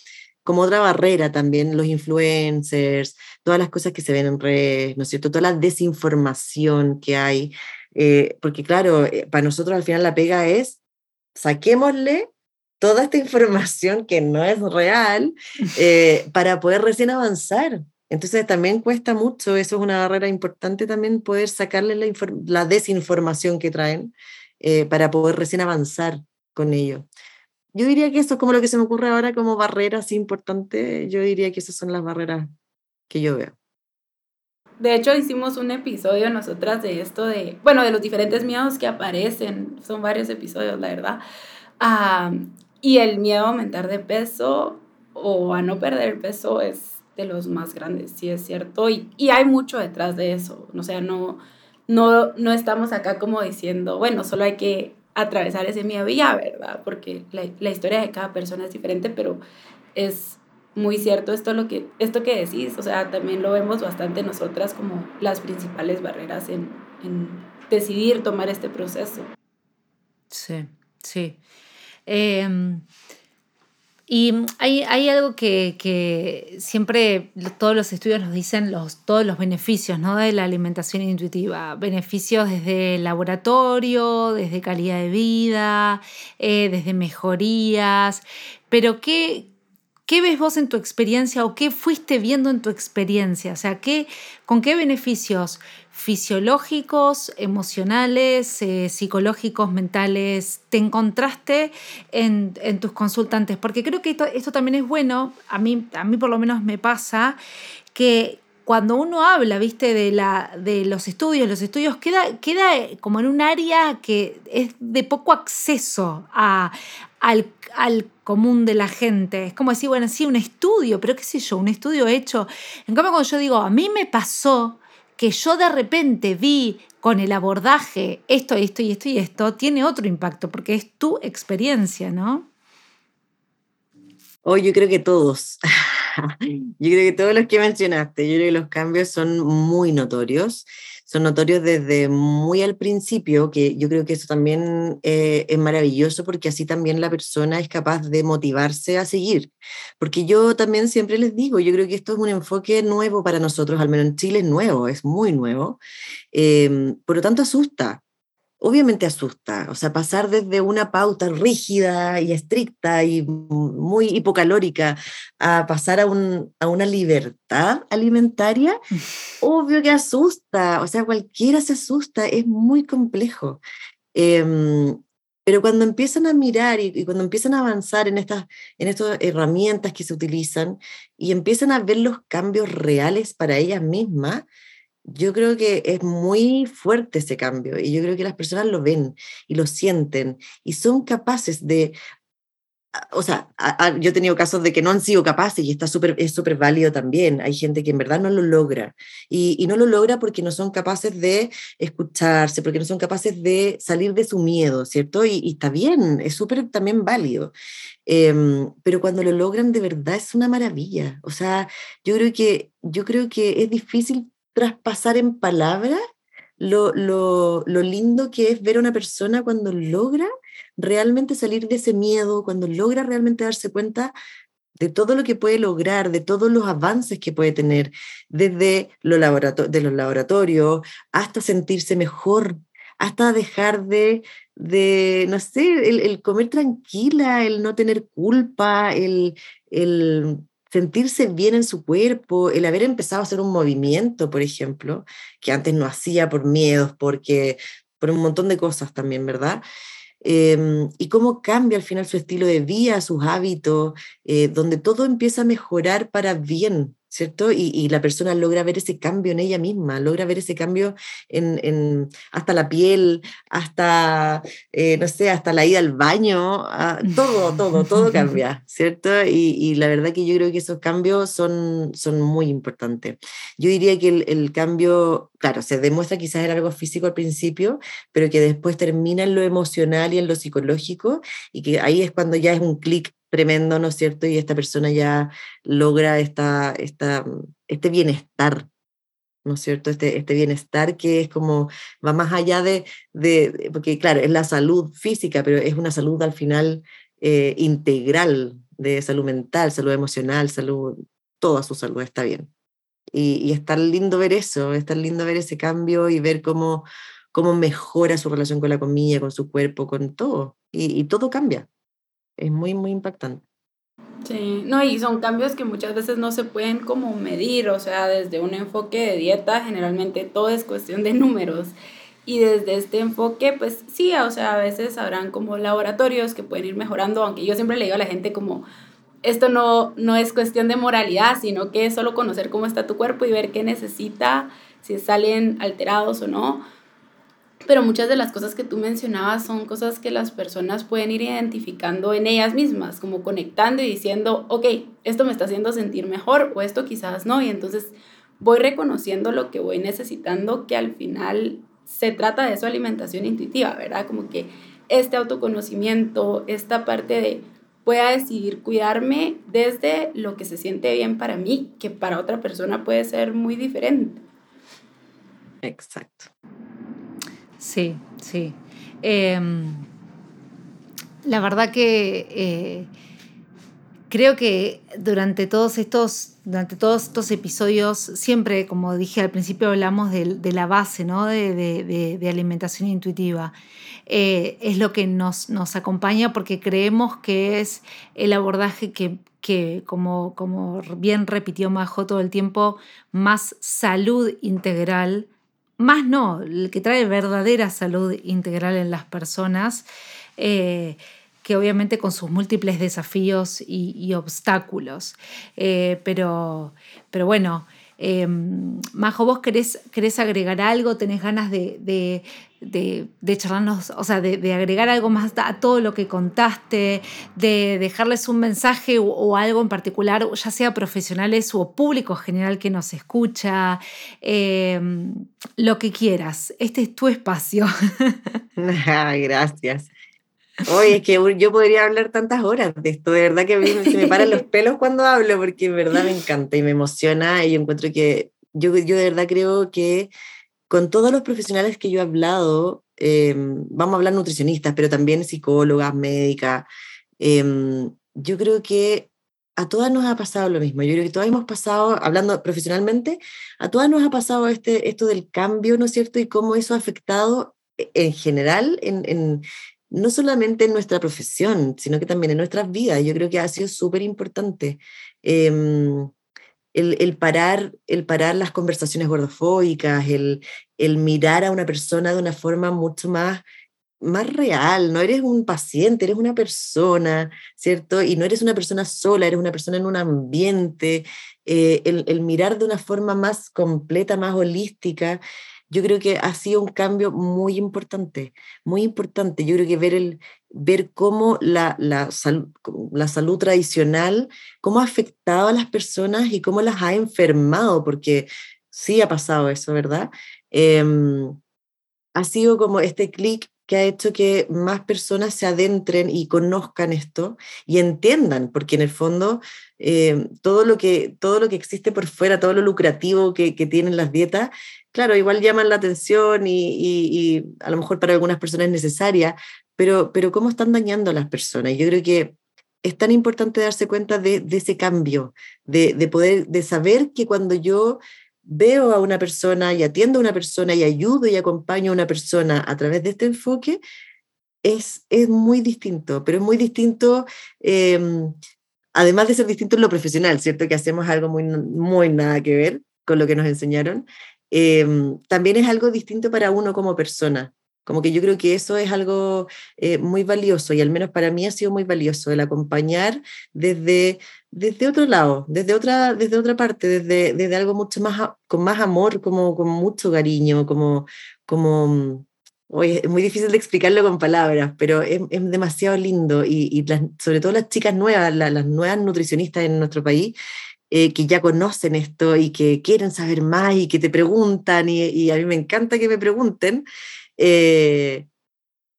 Speaker 3: como otra barrera también, los influencers, todas las cosas que se ven en redes, ¿no es cierto? Toda la desinformación que hay. Eh, porque claro, eh, para nosotros al final la pega es, saquémosle toda esta información que no es real eh, para poder recién avanzar. Entonces también cuesta mucho, eso es una barrera importante también, poder sacarle la, la desinformación que traen eh, para poder recién avanzar con ello. Yo diría que eso es como lo que se me ocurre ahora como barreras importantes, yo diría que esas son las barreras que yo veo.
Speaker 2: De hecho, hicimos un episodio nosotras de esto, de, bueno, de los diferentes miedos que aparecen, son varios episodios, la verdad. Ah, y el miedo a aumentar de peso o a no perder peso es de los más grandes, sí es cierto, y, y hay mucho detrás de eso, o sea, no, no, no estamos acá como diciendo, bueno, solo hay que atravesar ese miedo y ya, ¿verdad? Porque la, la, historia de cada persona es diferente, pero es muy cierto esto, lo que, esto que decís, o sea, también lo vemos bastante nosotras como las principales barreras en, en decidir tomar este proceso.
Speaker 1: Sí, sí. Eh, y hay, hay algo que, que, siempre todos los estudios nos dicen, los, todos los beneficios ¿no? de la alimentación intuitiva. Beneficios desde laboratorio, desde calidad de vida, eh, desde mejorías. Pero ¿qué, ¿qué ves vos en tu experiencia o qué fuiste viendo en tu experiencia? O sea, ¿qué, ¿con qué beneficios fisiológicos, emocionales, eh, psicológicos, mentales, te encontraste en, en, tus consultantes? Porque creo que esto, esto, también es bueno, a mí, a mí por lo menos me pasa, que cuando uno habla, viste, de, la, de los estudios, los estudios queda, queda como en un área que es de poco acceso a, al, al, común de la gente. Es como decir, bueno, sí, un estudio, pero qué sé yo, un estudio hecho. En cambio, cuando yo digo, a mí me pasó que yo de repente vi con el abordaje esto, esto y esto y esto, tiene otro impacto, porque es tu experiencia, ¿no?
Speaker 3: Hoy yo creo que todos. yo creo que todos los que mencionaste, yo creo que los cambios son muy notorios. Son notorios desde muy al principio, que yo creo que eso también eh, es maravilloso porque así también la persona es capaz de motivarse a seguir. Porque yo también siempre les digo, yo creo que esto es un enfoque nuevo para nosotros, al menos en Chile es nuevo, es muy nuevo. Eh, por lo tanto, asusta obviamente asusta, o sea, pasar desde una pauta rígida y estricta y muy hipocalórica a pasar a, un, a una libertad alimentaria, obvio que asusta, o sea, cualquiera se asusta, es muy complejo. Eh, pero cuando empiezan a mirar y, y, cuando empiezan a avanzar en estas, en estas herramientas que se utilizan y empiezan a ver los cambios reales para ellas mismas, yo creo que es muy fuerte ese cambio y yo creo que las personas lo ven y lo sienten y son capaces de, o sea, a, a, yo he tenido casos de que no han sido capaces y está super, es súper válido también. Hay gente que en verdad no lo logra y, y, no lo logra porque no son capaces de escucharse, porque no son capaces de salir de su miedo, ¿cierto? Y, y está bien, es súper también válido. Eh, pero cuando lo logran de verdad es una maravilla. O sea, yo creo que, yo creo que es difícil traspasar en palabras lo, lo, lo, lindo que es ver a una persona cuando logra realmente salir de ese miedo, cuando logra realmente darse cuenta de todo lo que puede lograr, de todos los avances que puede tener, desde de los laboratorios hasta sentirse mejor, hasta dejar de, de no sé, el, el comer tranquila, el no tener culpa, el, el sentirse bien en su cuerpo, el haber empezado a hacer un movimiento, por ejemplo, que antes no hacía por miedos, porque por un montón de cosas también, ¿verdad? Eh, y cómo cambia al final su estilo de vida, sus hábitos, eh, donde todo empieza a mejorar para bien, ¿cierto? Y, y, la persona logra ver ese cambio en ella misma, logra ver ese cambio en, en hasta la piel, hasta, eh, no sé, hasta la ida al baño, ah, todo, todo, todo cambia, ¿cierto? Y, y, la verdad que yo creo que esos cambios son, son muy importantes. Yo diría que el, el cambio, claro, se demuestra quizás en algo físico al principio, pero que después termina en lo emocional y en lo psicológico, y que ahí es cuando ya es un clic tremendo, ¿no es cierto? Y esta persona ya logra esta, esta, este bienestar, ¿no es cierto? Este, este bienestar que es como, va más allá de, de, porque claro, es la salud física, pero es una salud al final eh, integral de salud mental, salud emocional, salud, toda su salud está bien. Y, y es tan lindo ver eso, es tan lindo ver ese cambio y ver cómo, cómo mejora su relación con la comida, con su cuerpo, con todo. Y, y todo cambia es muy, muy impactante.
Speaker 2: Sí, no, y son cambios que muchas veces no se pueden como medir, o sea, desde un enfoque de dieta, generalmente todo es cuestión de números. Y desde este enfoque, pues sí, o sea, a veces habrán como laboratorios que pueden ir mejorando, aunque yo siempre le digo a la gente como, esto no, no es cuestión de moralidad, sino que es solo conocer cómo está tu cuerpo y ver qué necesita, si salen alterados o no pero muchas de las cosas que tú mencionabas son cosas que las personas pueden ir identificando en ellas mismas, como conectando y diciendo, ok, esto me está haciendo sentir mejor o esto quizás no, y entonces voy reconociendo lo que voy necesitando, que al final se trata de su alimentación intuitiva, ¿verdad? Como que este autoconocimiento, esta parte de pueda decidir cuidarme desde lo que se siente bien para mí, que para otra persona puede ser muy diferente.
Speaker 3: Exacto.
Speaker 1: Sí, sí. Em, la verdad que eh, creo que durante todos estos, durante todos estos episodios, siempre, como dije al principio, hablamos de, la base ¿no? de, alimentación intuitiva. Eh, es lo que nos, nos, acompaña porque creemos que es el abordaje que, que como, como bien repitió Majo todo el tiempo, más salud integral más no, el que trae verdadera salud integral en las personas, eh, que obviamente con sus múltiples desafíos y, obstáculos. Eh, pero, pero bueno, eh, Majo, ¿vos querés, agregar algo? ¿Tenés ganas de, de, charlarnos, o sea, de, agregar algo más a todo lo que contaste, de dejarles un mensaje o, algo en particular, ya sea profesionales o público general que nos escucha, em, lo que quieras. Este es tu espacio.
Speaker 3: Gracias. Oye, es que yo podría hablar tantas horas de esto, de verdad que me, se me paran los pelos cuando hablo, porque en verdad me encanta y me emociona y yo encuentro que yo, yo de verdad creo que con todos los profesionales que yo he hablado, em, vamos a hablar nutricionistas, pero también psicólogas, médicas, em, yo creo que a todas nos ha pasado lo mismo. Yo creo que todas hemos pasado, hablando profesionalmente, a todas nos ha pasado este, esto del cambio, ¿no es cierto? Y cómo eso ha afectado e, en general, en, en no solamente en nuestra profesión, sino que también en nuestras vidas. Yo creo que ha sido súper importante. Em, el, parar, el parar las conversaciones gordofóbicas, el, el mirar a una persona de una forma mucho más, más real, no eres un paciente, eres una persona, ¿cierto? Y no eres una persona sola, eres una persona en un ambiente, eh, el, el, mirar de una forma más completa, más holística, yo creo que ha sido un cambio muy importante, muy importante. Yo creo que ver, el, ver cómo la, la, la salud tradicional, cómo ha afectado a las personas y cómo las ha enfermado, porque sí ha pasado eso, ¿verdad? Em, ha sido como este clic que ha hecho que más personas se adentren y conozcan esto y entiendan, porque en el fondo em, todo, lo que, todo lo que existe por fuera, todo lo lucrativo que, que tienen las dietas, claro, igual llaman la atención y, a lo mejor para algunas personas es necesaria, pero, pero cómo están dañando a las personas. Yo creo que es tan importante darse cuenta de, ese cambio, de, poder, de saber que cuando yo veo a una persona y atiendo a una persona y ayudo y acompaño a una persona a través de este enfoque, es, es muy distinto, pero es muy distinto, em, además de ser distinto en lo profesional, ¿cierto? Que hacemos algo muy, muy nada que ver con lo que nos enseñaron, Em, también es algo distinto para uno como persona. Como que yo creo que eso es algo eh, muy valioso y al menos para mí ha sido muy valioso el acompañar desde, desde otro lado, desde otra, desde otra parte, desde, desde algo mucho más, con más amor, como con mucho cariño, como, como, Oye, es muy difícil de explicarlo con palabras, pero es, es demasiado lindo y, y sobre todo las chicas nuevas, las nuevas nutricionistas en nuestro país, eh, que ya conocen esto y que quieren saber más y que te preguntan, y, a mí me encanta que me pregunten, eh,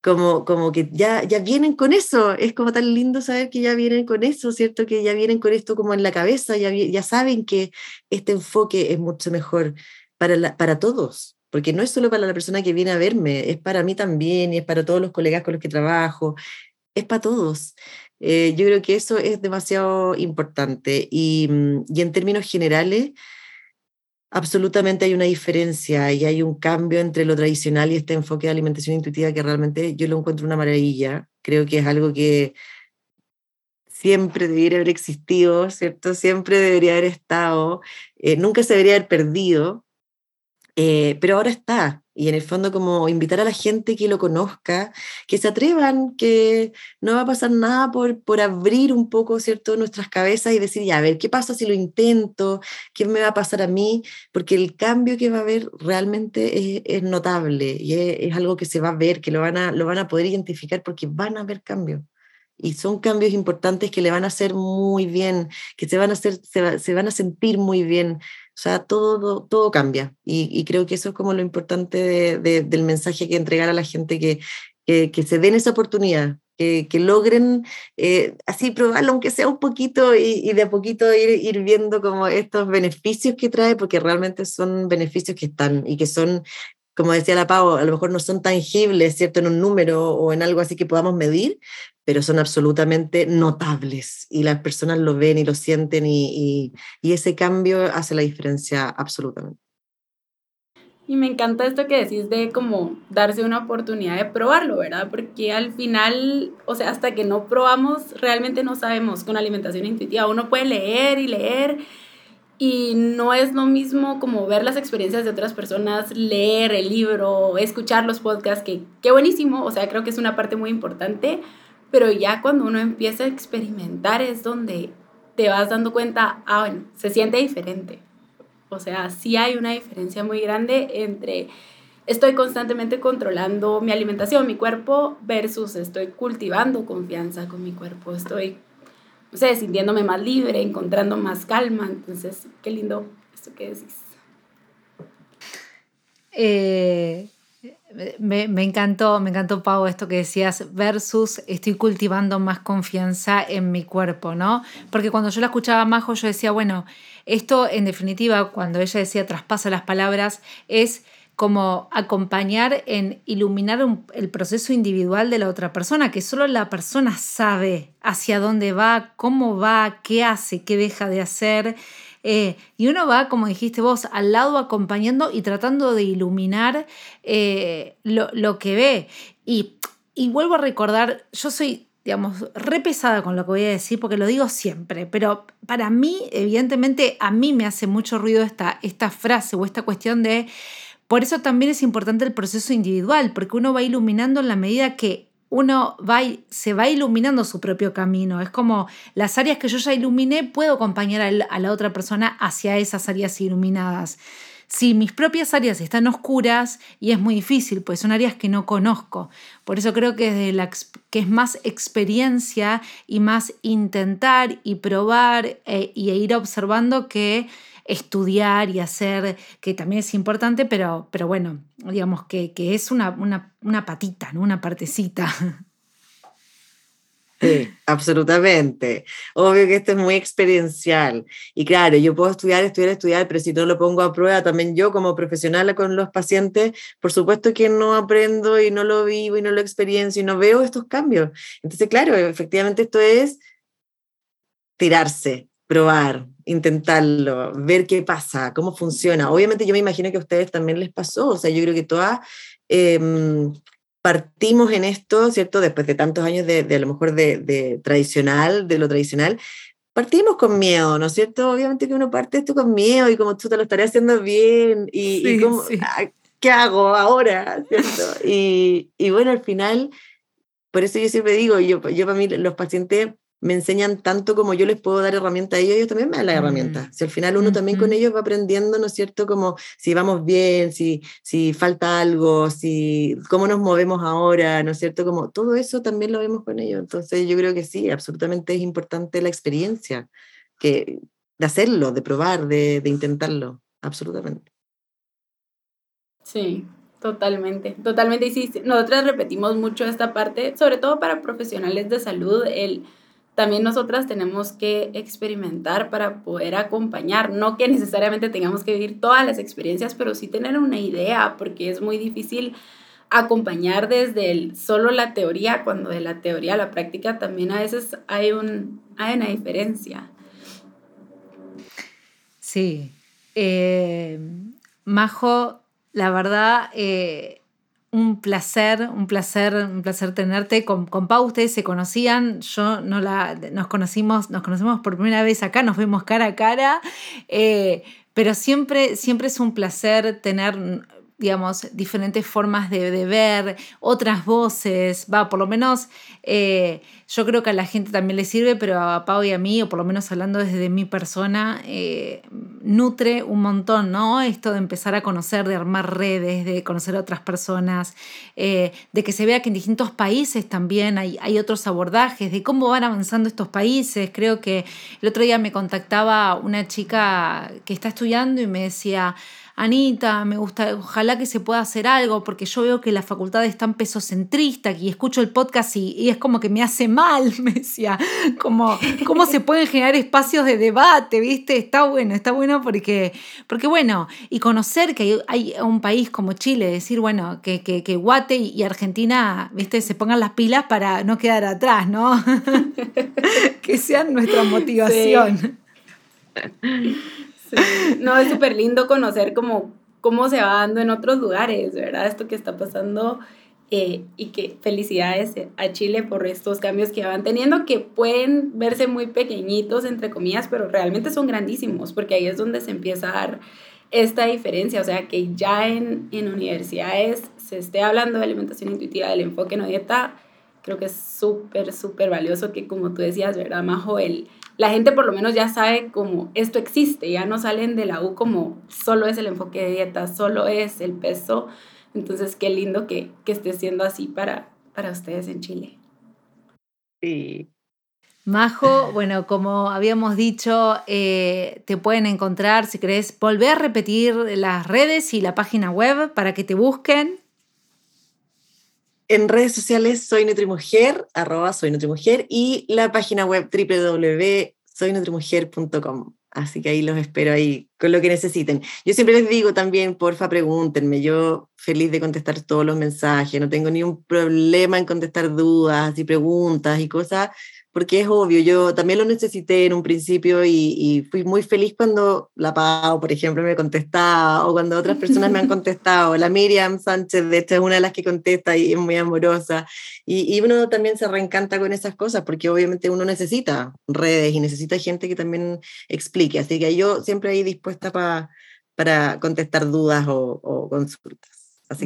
Speaker 3: como, como que ya, ya vienen con eso, es como tan lindo saber que ya vienen con eso, ¿cierto? Que ya vienen con esto como en la cabeza, ya, ya saben que este enfoque es mucho mejor para, para todos, porque no es solo para la persona que viene a verme, es para mí también y es para todos los colegas con los que trabajo, es para todos. Eh, yo creo que eso es demasiado importante y, mm, y, en términos generales, absolutamente hay una diferencia y hay un cambio entre lo tradicional y este enfoque de alimentación intuitiva que realmente yo lo encuentro una maravilla. Creo que es algo que siempre debería haber existido, ¿cierto? Siempre debería haber estado, eh, nunca se debería haber perdido. Eh, pero ahora está, y en el fondo como invitar a la gente que lo conozca, que se atrevan, que no va a pasar nada por, por abrir un poco, ¿cierto?, nuestras cabezas y decir, ya, a ver, ¿qué pasa si lo intento? ¿Qué me va a pasar a mí? Porque el cambio que va a haber realmente es, notable y es, algo que se va a ver, que lo van a, lo van a poder identificar porque van a haber cambios y son cambios importantes que le van a hacer muy bien, que se van a, hacer, se, van a sentir muy bien. O sea, todo, todo cambia. Y, creo que eso es como lo importante del mensaje que entregar a la gente, que, que, se den esa oportunidad, que, logren eh, así probarlo, aunque sea un poquito, y, de a poquito ir, ir, viendo como estos beneficios que trae, porque realmente son beneficios que están y que son como decía la Pau, a lo mejor no son tangibles, ¿cierto? En un número o en algo así que podamos medir, pero son absolutamente notables y las personas lo ven y lo sienten y, y, ese cambio hace la diferencia absolutamente.
Speaker 2: Y me encanta esto que decís de como darse una oportunidad de probarlo, ¿verdad? Porque al final, o sea, hasta que no probamos, realmente no sabemos con alimentación intuitiva. Uno puede leer y leer y no es lo mismo como ver las experiencias de otras personas, leer el libro, escuchar los podcasts, que qué buenísimo, o sea, creo que es una parte muy importante, pero ya cuando uno empieza a experimentar es donde te vas dando cuenta, ah, bueno, se siente diferente. O sea, sí hay una diferencia muy grande entre estoy constantemente controlando mi alimentación, mi cuerpo, versus estoy cultivando confianza con mi cuerpo, estoy, no sé, sintiéndome más libre, encontrando más calma. Entonces, qué lindo esto que decís.
Speaker 1: Eh, me, encantó, me encantó, Pau, esto que decías, versus estoy cultivando más confianza en mi cuerpo, ¿no? Porque cuando yo la escuchaba Majo, yo decía, bueno, esto en definitiva, cuando ella decía traspasa las palabras, es como acompañar en iluminar el proceso individual de la otra persona, que solo la persona sabe hacia dónde va, cómo va, qué hace, qué deja de hacer. Eh, y uno va, como dijiste vos, al lado acompañando y tratando de iluminar eh, lo, que ve. Y, vuelvo a recordar, yo soy digamos, re pesada con lo que voy a decir porque lo digo siempre, pero para mí, evidentemente, a mí me hace mucho ruido esta, esta frase o esta cuestión de, por eso también es importante el proceso individual, porque uno va iluminando en la medida que uno va, se va iluminando su propio camino. Es como las áreas que yo ya iluminé, puedo acompañar a la otra persona hacia esas áreas iluminadas. Si mis propias áreas están oscuras y es muy difícil, pues son áreas que no conozco. Por eso creo que, la, que es más experiencia y más intentar y probar e, y ir observando que estudiar y hacer, que también es importante, pero, pero bueno, digamos que, es una, una, patita, ¿no? una partecita.
Speaker 3: Sí, absolutamente. Obvio que esto es muy experiencial. Y claro, yo puedo estudiar, estudiar, estudiar, pero si no lo pongo a prueba, también yo como profesional con los pacientes, por supuesto que no aprendo y no lo vivo y no lo experiencio y no veo estos cambios. Entonces, claro, efectivamente esto es tirarse, probar, intentarlo, ver qué pasa, cómo funciona. Obviamente yo me imagino que a ustedes también les pasó, o sea, yo creo que todas em, partimos en esto, ¿cierto? Después de tantos años de, a lo mejor de, tradicional, de lo tradicional, partimos con miedo, ¿no es cierto? Obviamente que uno parte esto con miedo y como tú te lo estarías haciendo bien y, ¿qué hago ahora? ¿cierto? Y, y, bueno, al final, por eso yo siempre digo, yo, yo para mí los pacientes me enseñan tanto como yo les puedo dar herramientas a ellos, ellos también me dan las herramientas. Mm. Si al final uno también con ellos va aprendiendo, ¿no es cierto? Como si vamos bien, si, si falta algo, si cómo nos movemos ahora, ¿no es cierto? Como todo eso también lo vemos con ellos. Entonces yo creo que sí, absolutamente es importante la experiencia que, de hacerlo, de probar, de, de intentarlo, absolutamente.
Speaker 2: Sí, Totalmente, totalmente. Y sí, nosotras repetimos mucho esta parte, sobre todo para profesionales de salud, el también nosotras tenemos que experimentar para poder acompañar, no que necesariamente tengamos que vivir todas las experiencias, pero sí tener una idea, porque es muy difícil acompañar desde el, solo la teoría, cuando de la teoría a la práctica también a veces hay, un, hay una diferencia.
Speaker 1: Sí. Eh, Majo, la verdad, eh, un placer, un placer, un placer tenerte. Con, con Pau ustedes se conocían, yo no la, nos conocimos, nos conocimos por primera vez acá, nos vemos cara a cara, eh, pero siempre, siempre es un placer tener digamos, diferentes formas de, ver, otras voces, va, por lo menos eh, yo creo que a la gente también le sirve, pero a Pau y a mí, o por lo menos hablando desde mi persona, eh, nutre un montón, ¿no? Esto de empezar a conocer, de armar redes, de conocer a otras personas, eh, de que se vea que en distintos países también hay, hay otros abordajes, de cómo van avanzando estos países. Creo que el otro día me contactaba una chica que está estudiando y me decía, Anita, me gusta, ojalá que se pueda hacer algo, porque yo veo que la facultad es tan pesocentrista y escucho el podcast y, es como que me hace mal, me decía, como cómo se pueden generar espacios de debate, ¿viste? Está bueno, está bueno porque, porque bueno, y conocer que hay, un país como Chile, decir, bueno, que, que, que Guate y Argentina, ¿viste? Se pongan las pilas para no quedar atrás, ¿no? que sean nuestra motivación.
Speaker 2: No, es súper lindo conocer cómo, cómo se va dando en otros lugares, ¿verdad? Esto que está pasando eh, y que felicidades a Chile por estos cambios que van teniendo, que pueden verse muy pequeñitos, entre comillas, pero realmente son grandísimos, porque ahí es donde se empieza a dar esta diferencia, o sea, que ya en, en universidades se esté hablando de alimentación intuitiva, del enfoque no dieta, creo que es súper, súper valioso que como tú decías, ¿verdad, Majo? El, la gente por lo menos ya sabe como esto existe, ya no salen de la U como solo es el enfoque de dieta, solo es el peso. Entonces, qué lindo que, que esté siendo así para, para ustedes en Chile.
Speaker 3: Sí.
Speaker 1: Majo, bueno, como habíamos dicho, eh, te pueden encontrar, si querés, volver a repetir las redes y la página web para que te busquen.
Speaker 3: En redes sociales soy Nutrimujer, arroba soy Nutrimujer, y la página web www.soynutrimujer.com. Así que ahí los espero ahí con lo que necesiten. Yo siempre les digo también, porfa, pregúntenme. Yo feliz de contestar todos los mensajes, no tengo ni un problema en contestar dudas y preguntas y cosas porque es obvio, yo también lo necesité en un principio y, fui muy feliz cuando la Pau, por ejemplo, me contestaba o cuando otras personas me han contestado. La Miriam Sánchez, de hecho, es una de las que contesta y es muy amorosa. Y, y uno también se reencanta con esas cosas porque obviamente uno necesita redes y necesita gente que también explique. Así que yo siempre ahí dispuesta para contestar dudas o, o consultas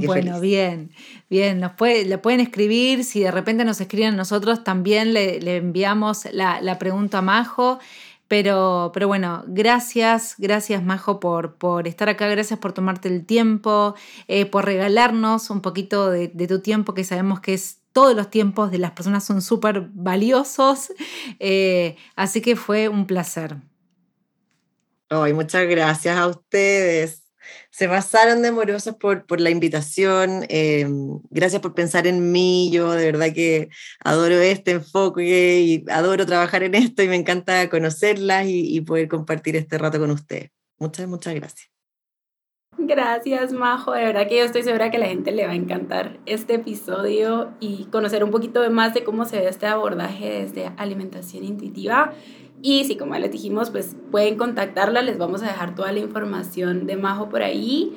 Speaker 1: bueno, bien, bien. Nos puede, le pueden escribir. Si de repente nos escriben nosotros, también le, enviamos la, pregunta a Majo. Pero, pero bueno, gracias, gracias Majo por, por estar acá, gracias por tomarte el tiempo, eh, por regalarnos un poquito de, tu tiempo, que sabemos que es todos los tiempos de las personas son súper valiosos. Eh, así que fue un placer.
Speaker 3: Ay, muchas gracias a ustedes se pasaron de amorosos por, por la invitación. Eh, gracias por pensar en mí. Yo de verdad que adoro este enfoque y adoro trabajar en esto y me encanta conocerlas y, poder compartir este rato con ustedes. Muchas, muchas gracias.
Speaker 2: Gracias, Majo. De verdad que yo estoy segura que a la gente le va a encantar este episodio y conocer un poquito más de cómo se ve este abordaje desde alimentación intuitiva. Y si como les dijimos, pues pueden contactarla, les vamos a dejar toda la información de Majo por ahí.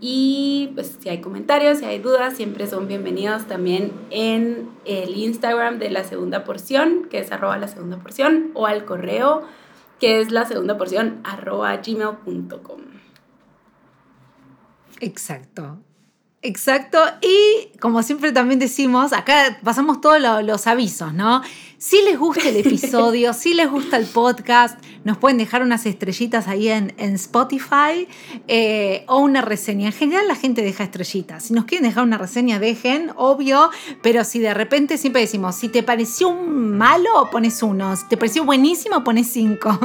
Speaker 2: Y pues si hay comentarios, si hay dudas, siempre son bienvenidos también en el Instagram de la segunda porción, que es arroba la segunda porción, o al correo, que es la segunda porción arroba gmail.com.
Speaker 1: Exacto. Exacto. Y como siempre también decimos, acá pasamos todos los avisos, ¿no? Si les gusta el episodio, si les gusta el podcast, nos pueden dejar unas estrellitas ahí en, Spotify eh, o una reseña. En general la gente deja estrellitas. Si nos quieren dejar una reseña, dejen, obvio, pero si de repente siempre decimos, si te pareció malo, pones uno, si te pareció buenísimo, pones cinco.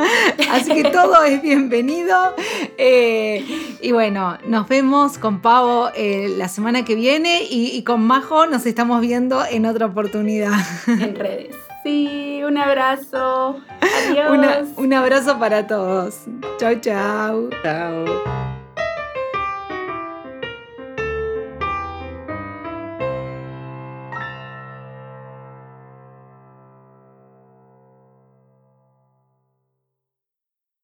Speaker 1: Así que todo es bienvenido. Eh, y bueno, nos vemos con Pavo eh, la semana que viene y, con Majo nos estamos viendo en otra oportunidad.
Speaker 2: En Sí, un abrazo. Adiós.
Speaker 1: un abrazo para todos. Chao, chao.
Speaker 3: Chao.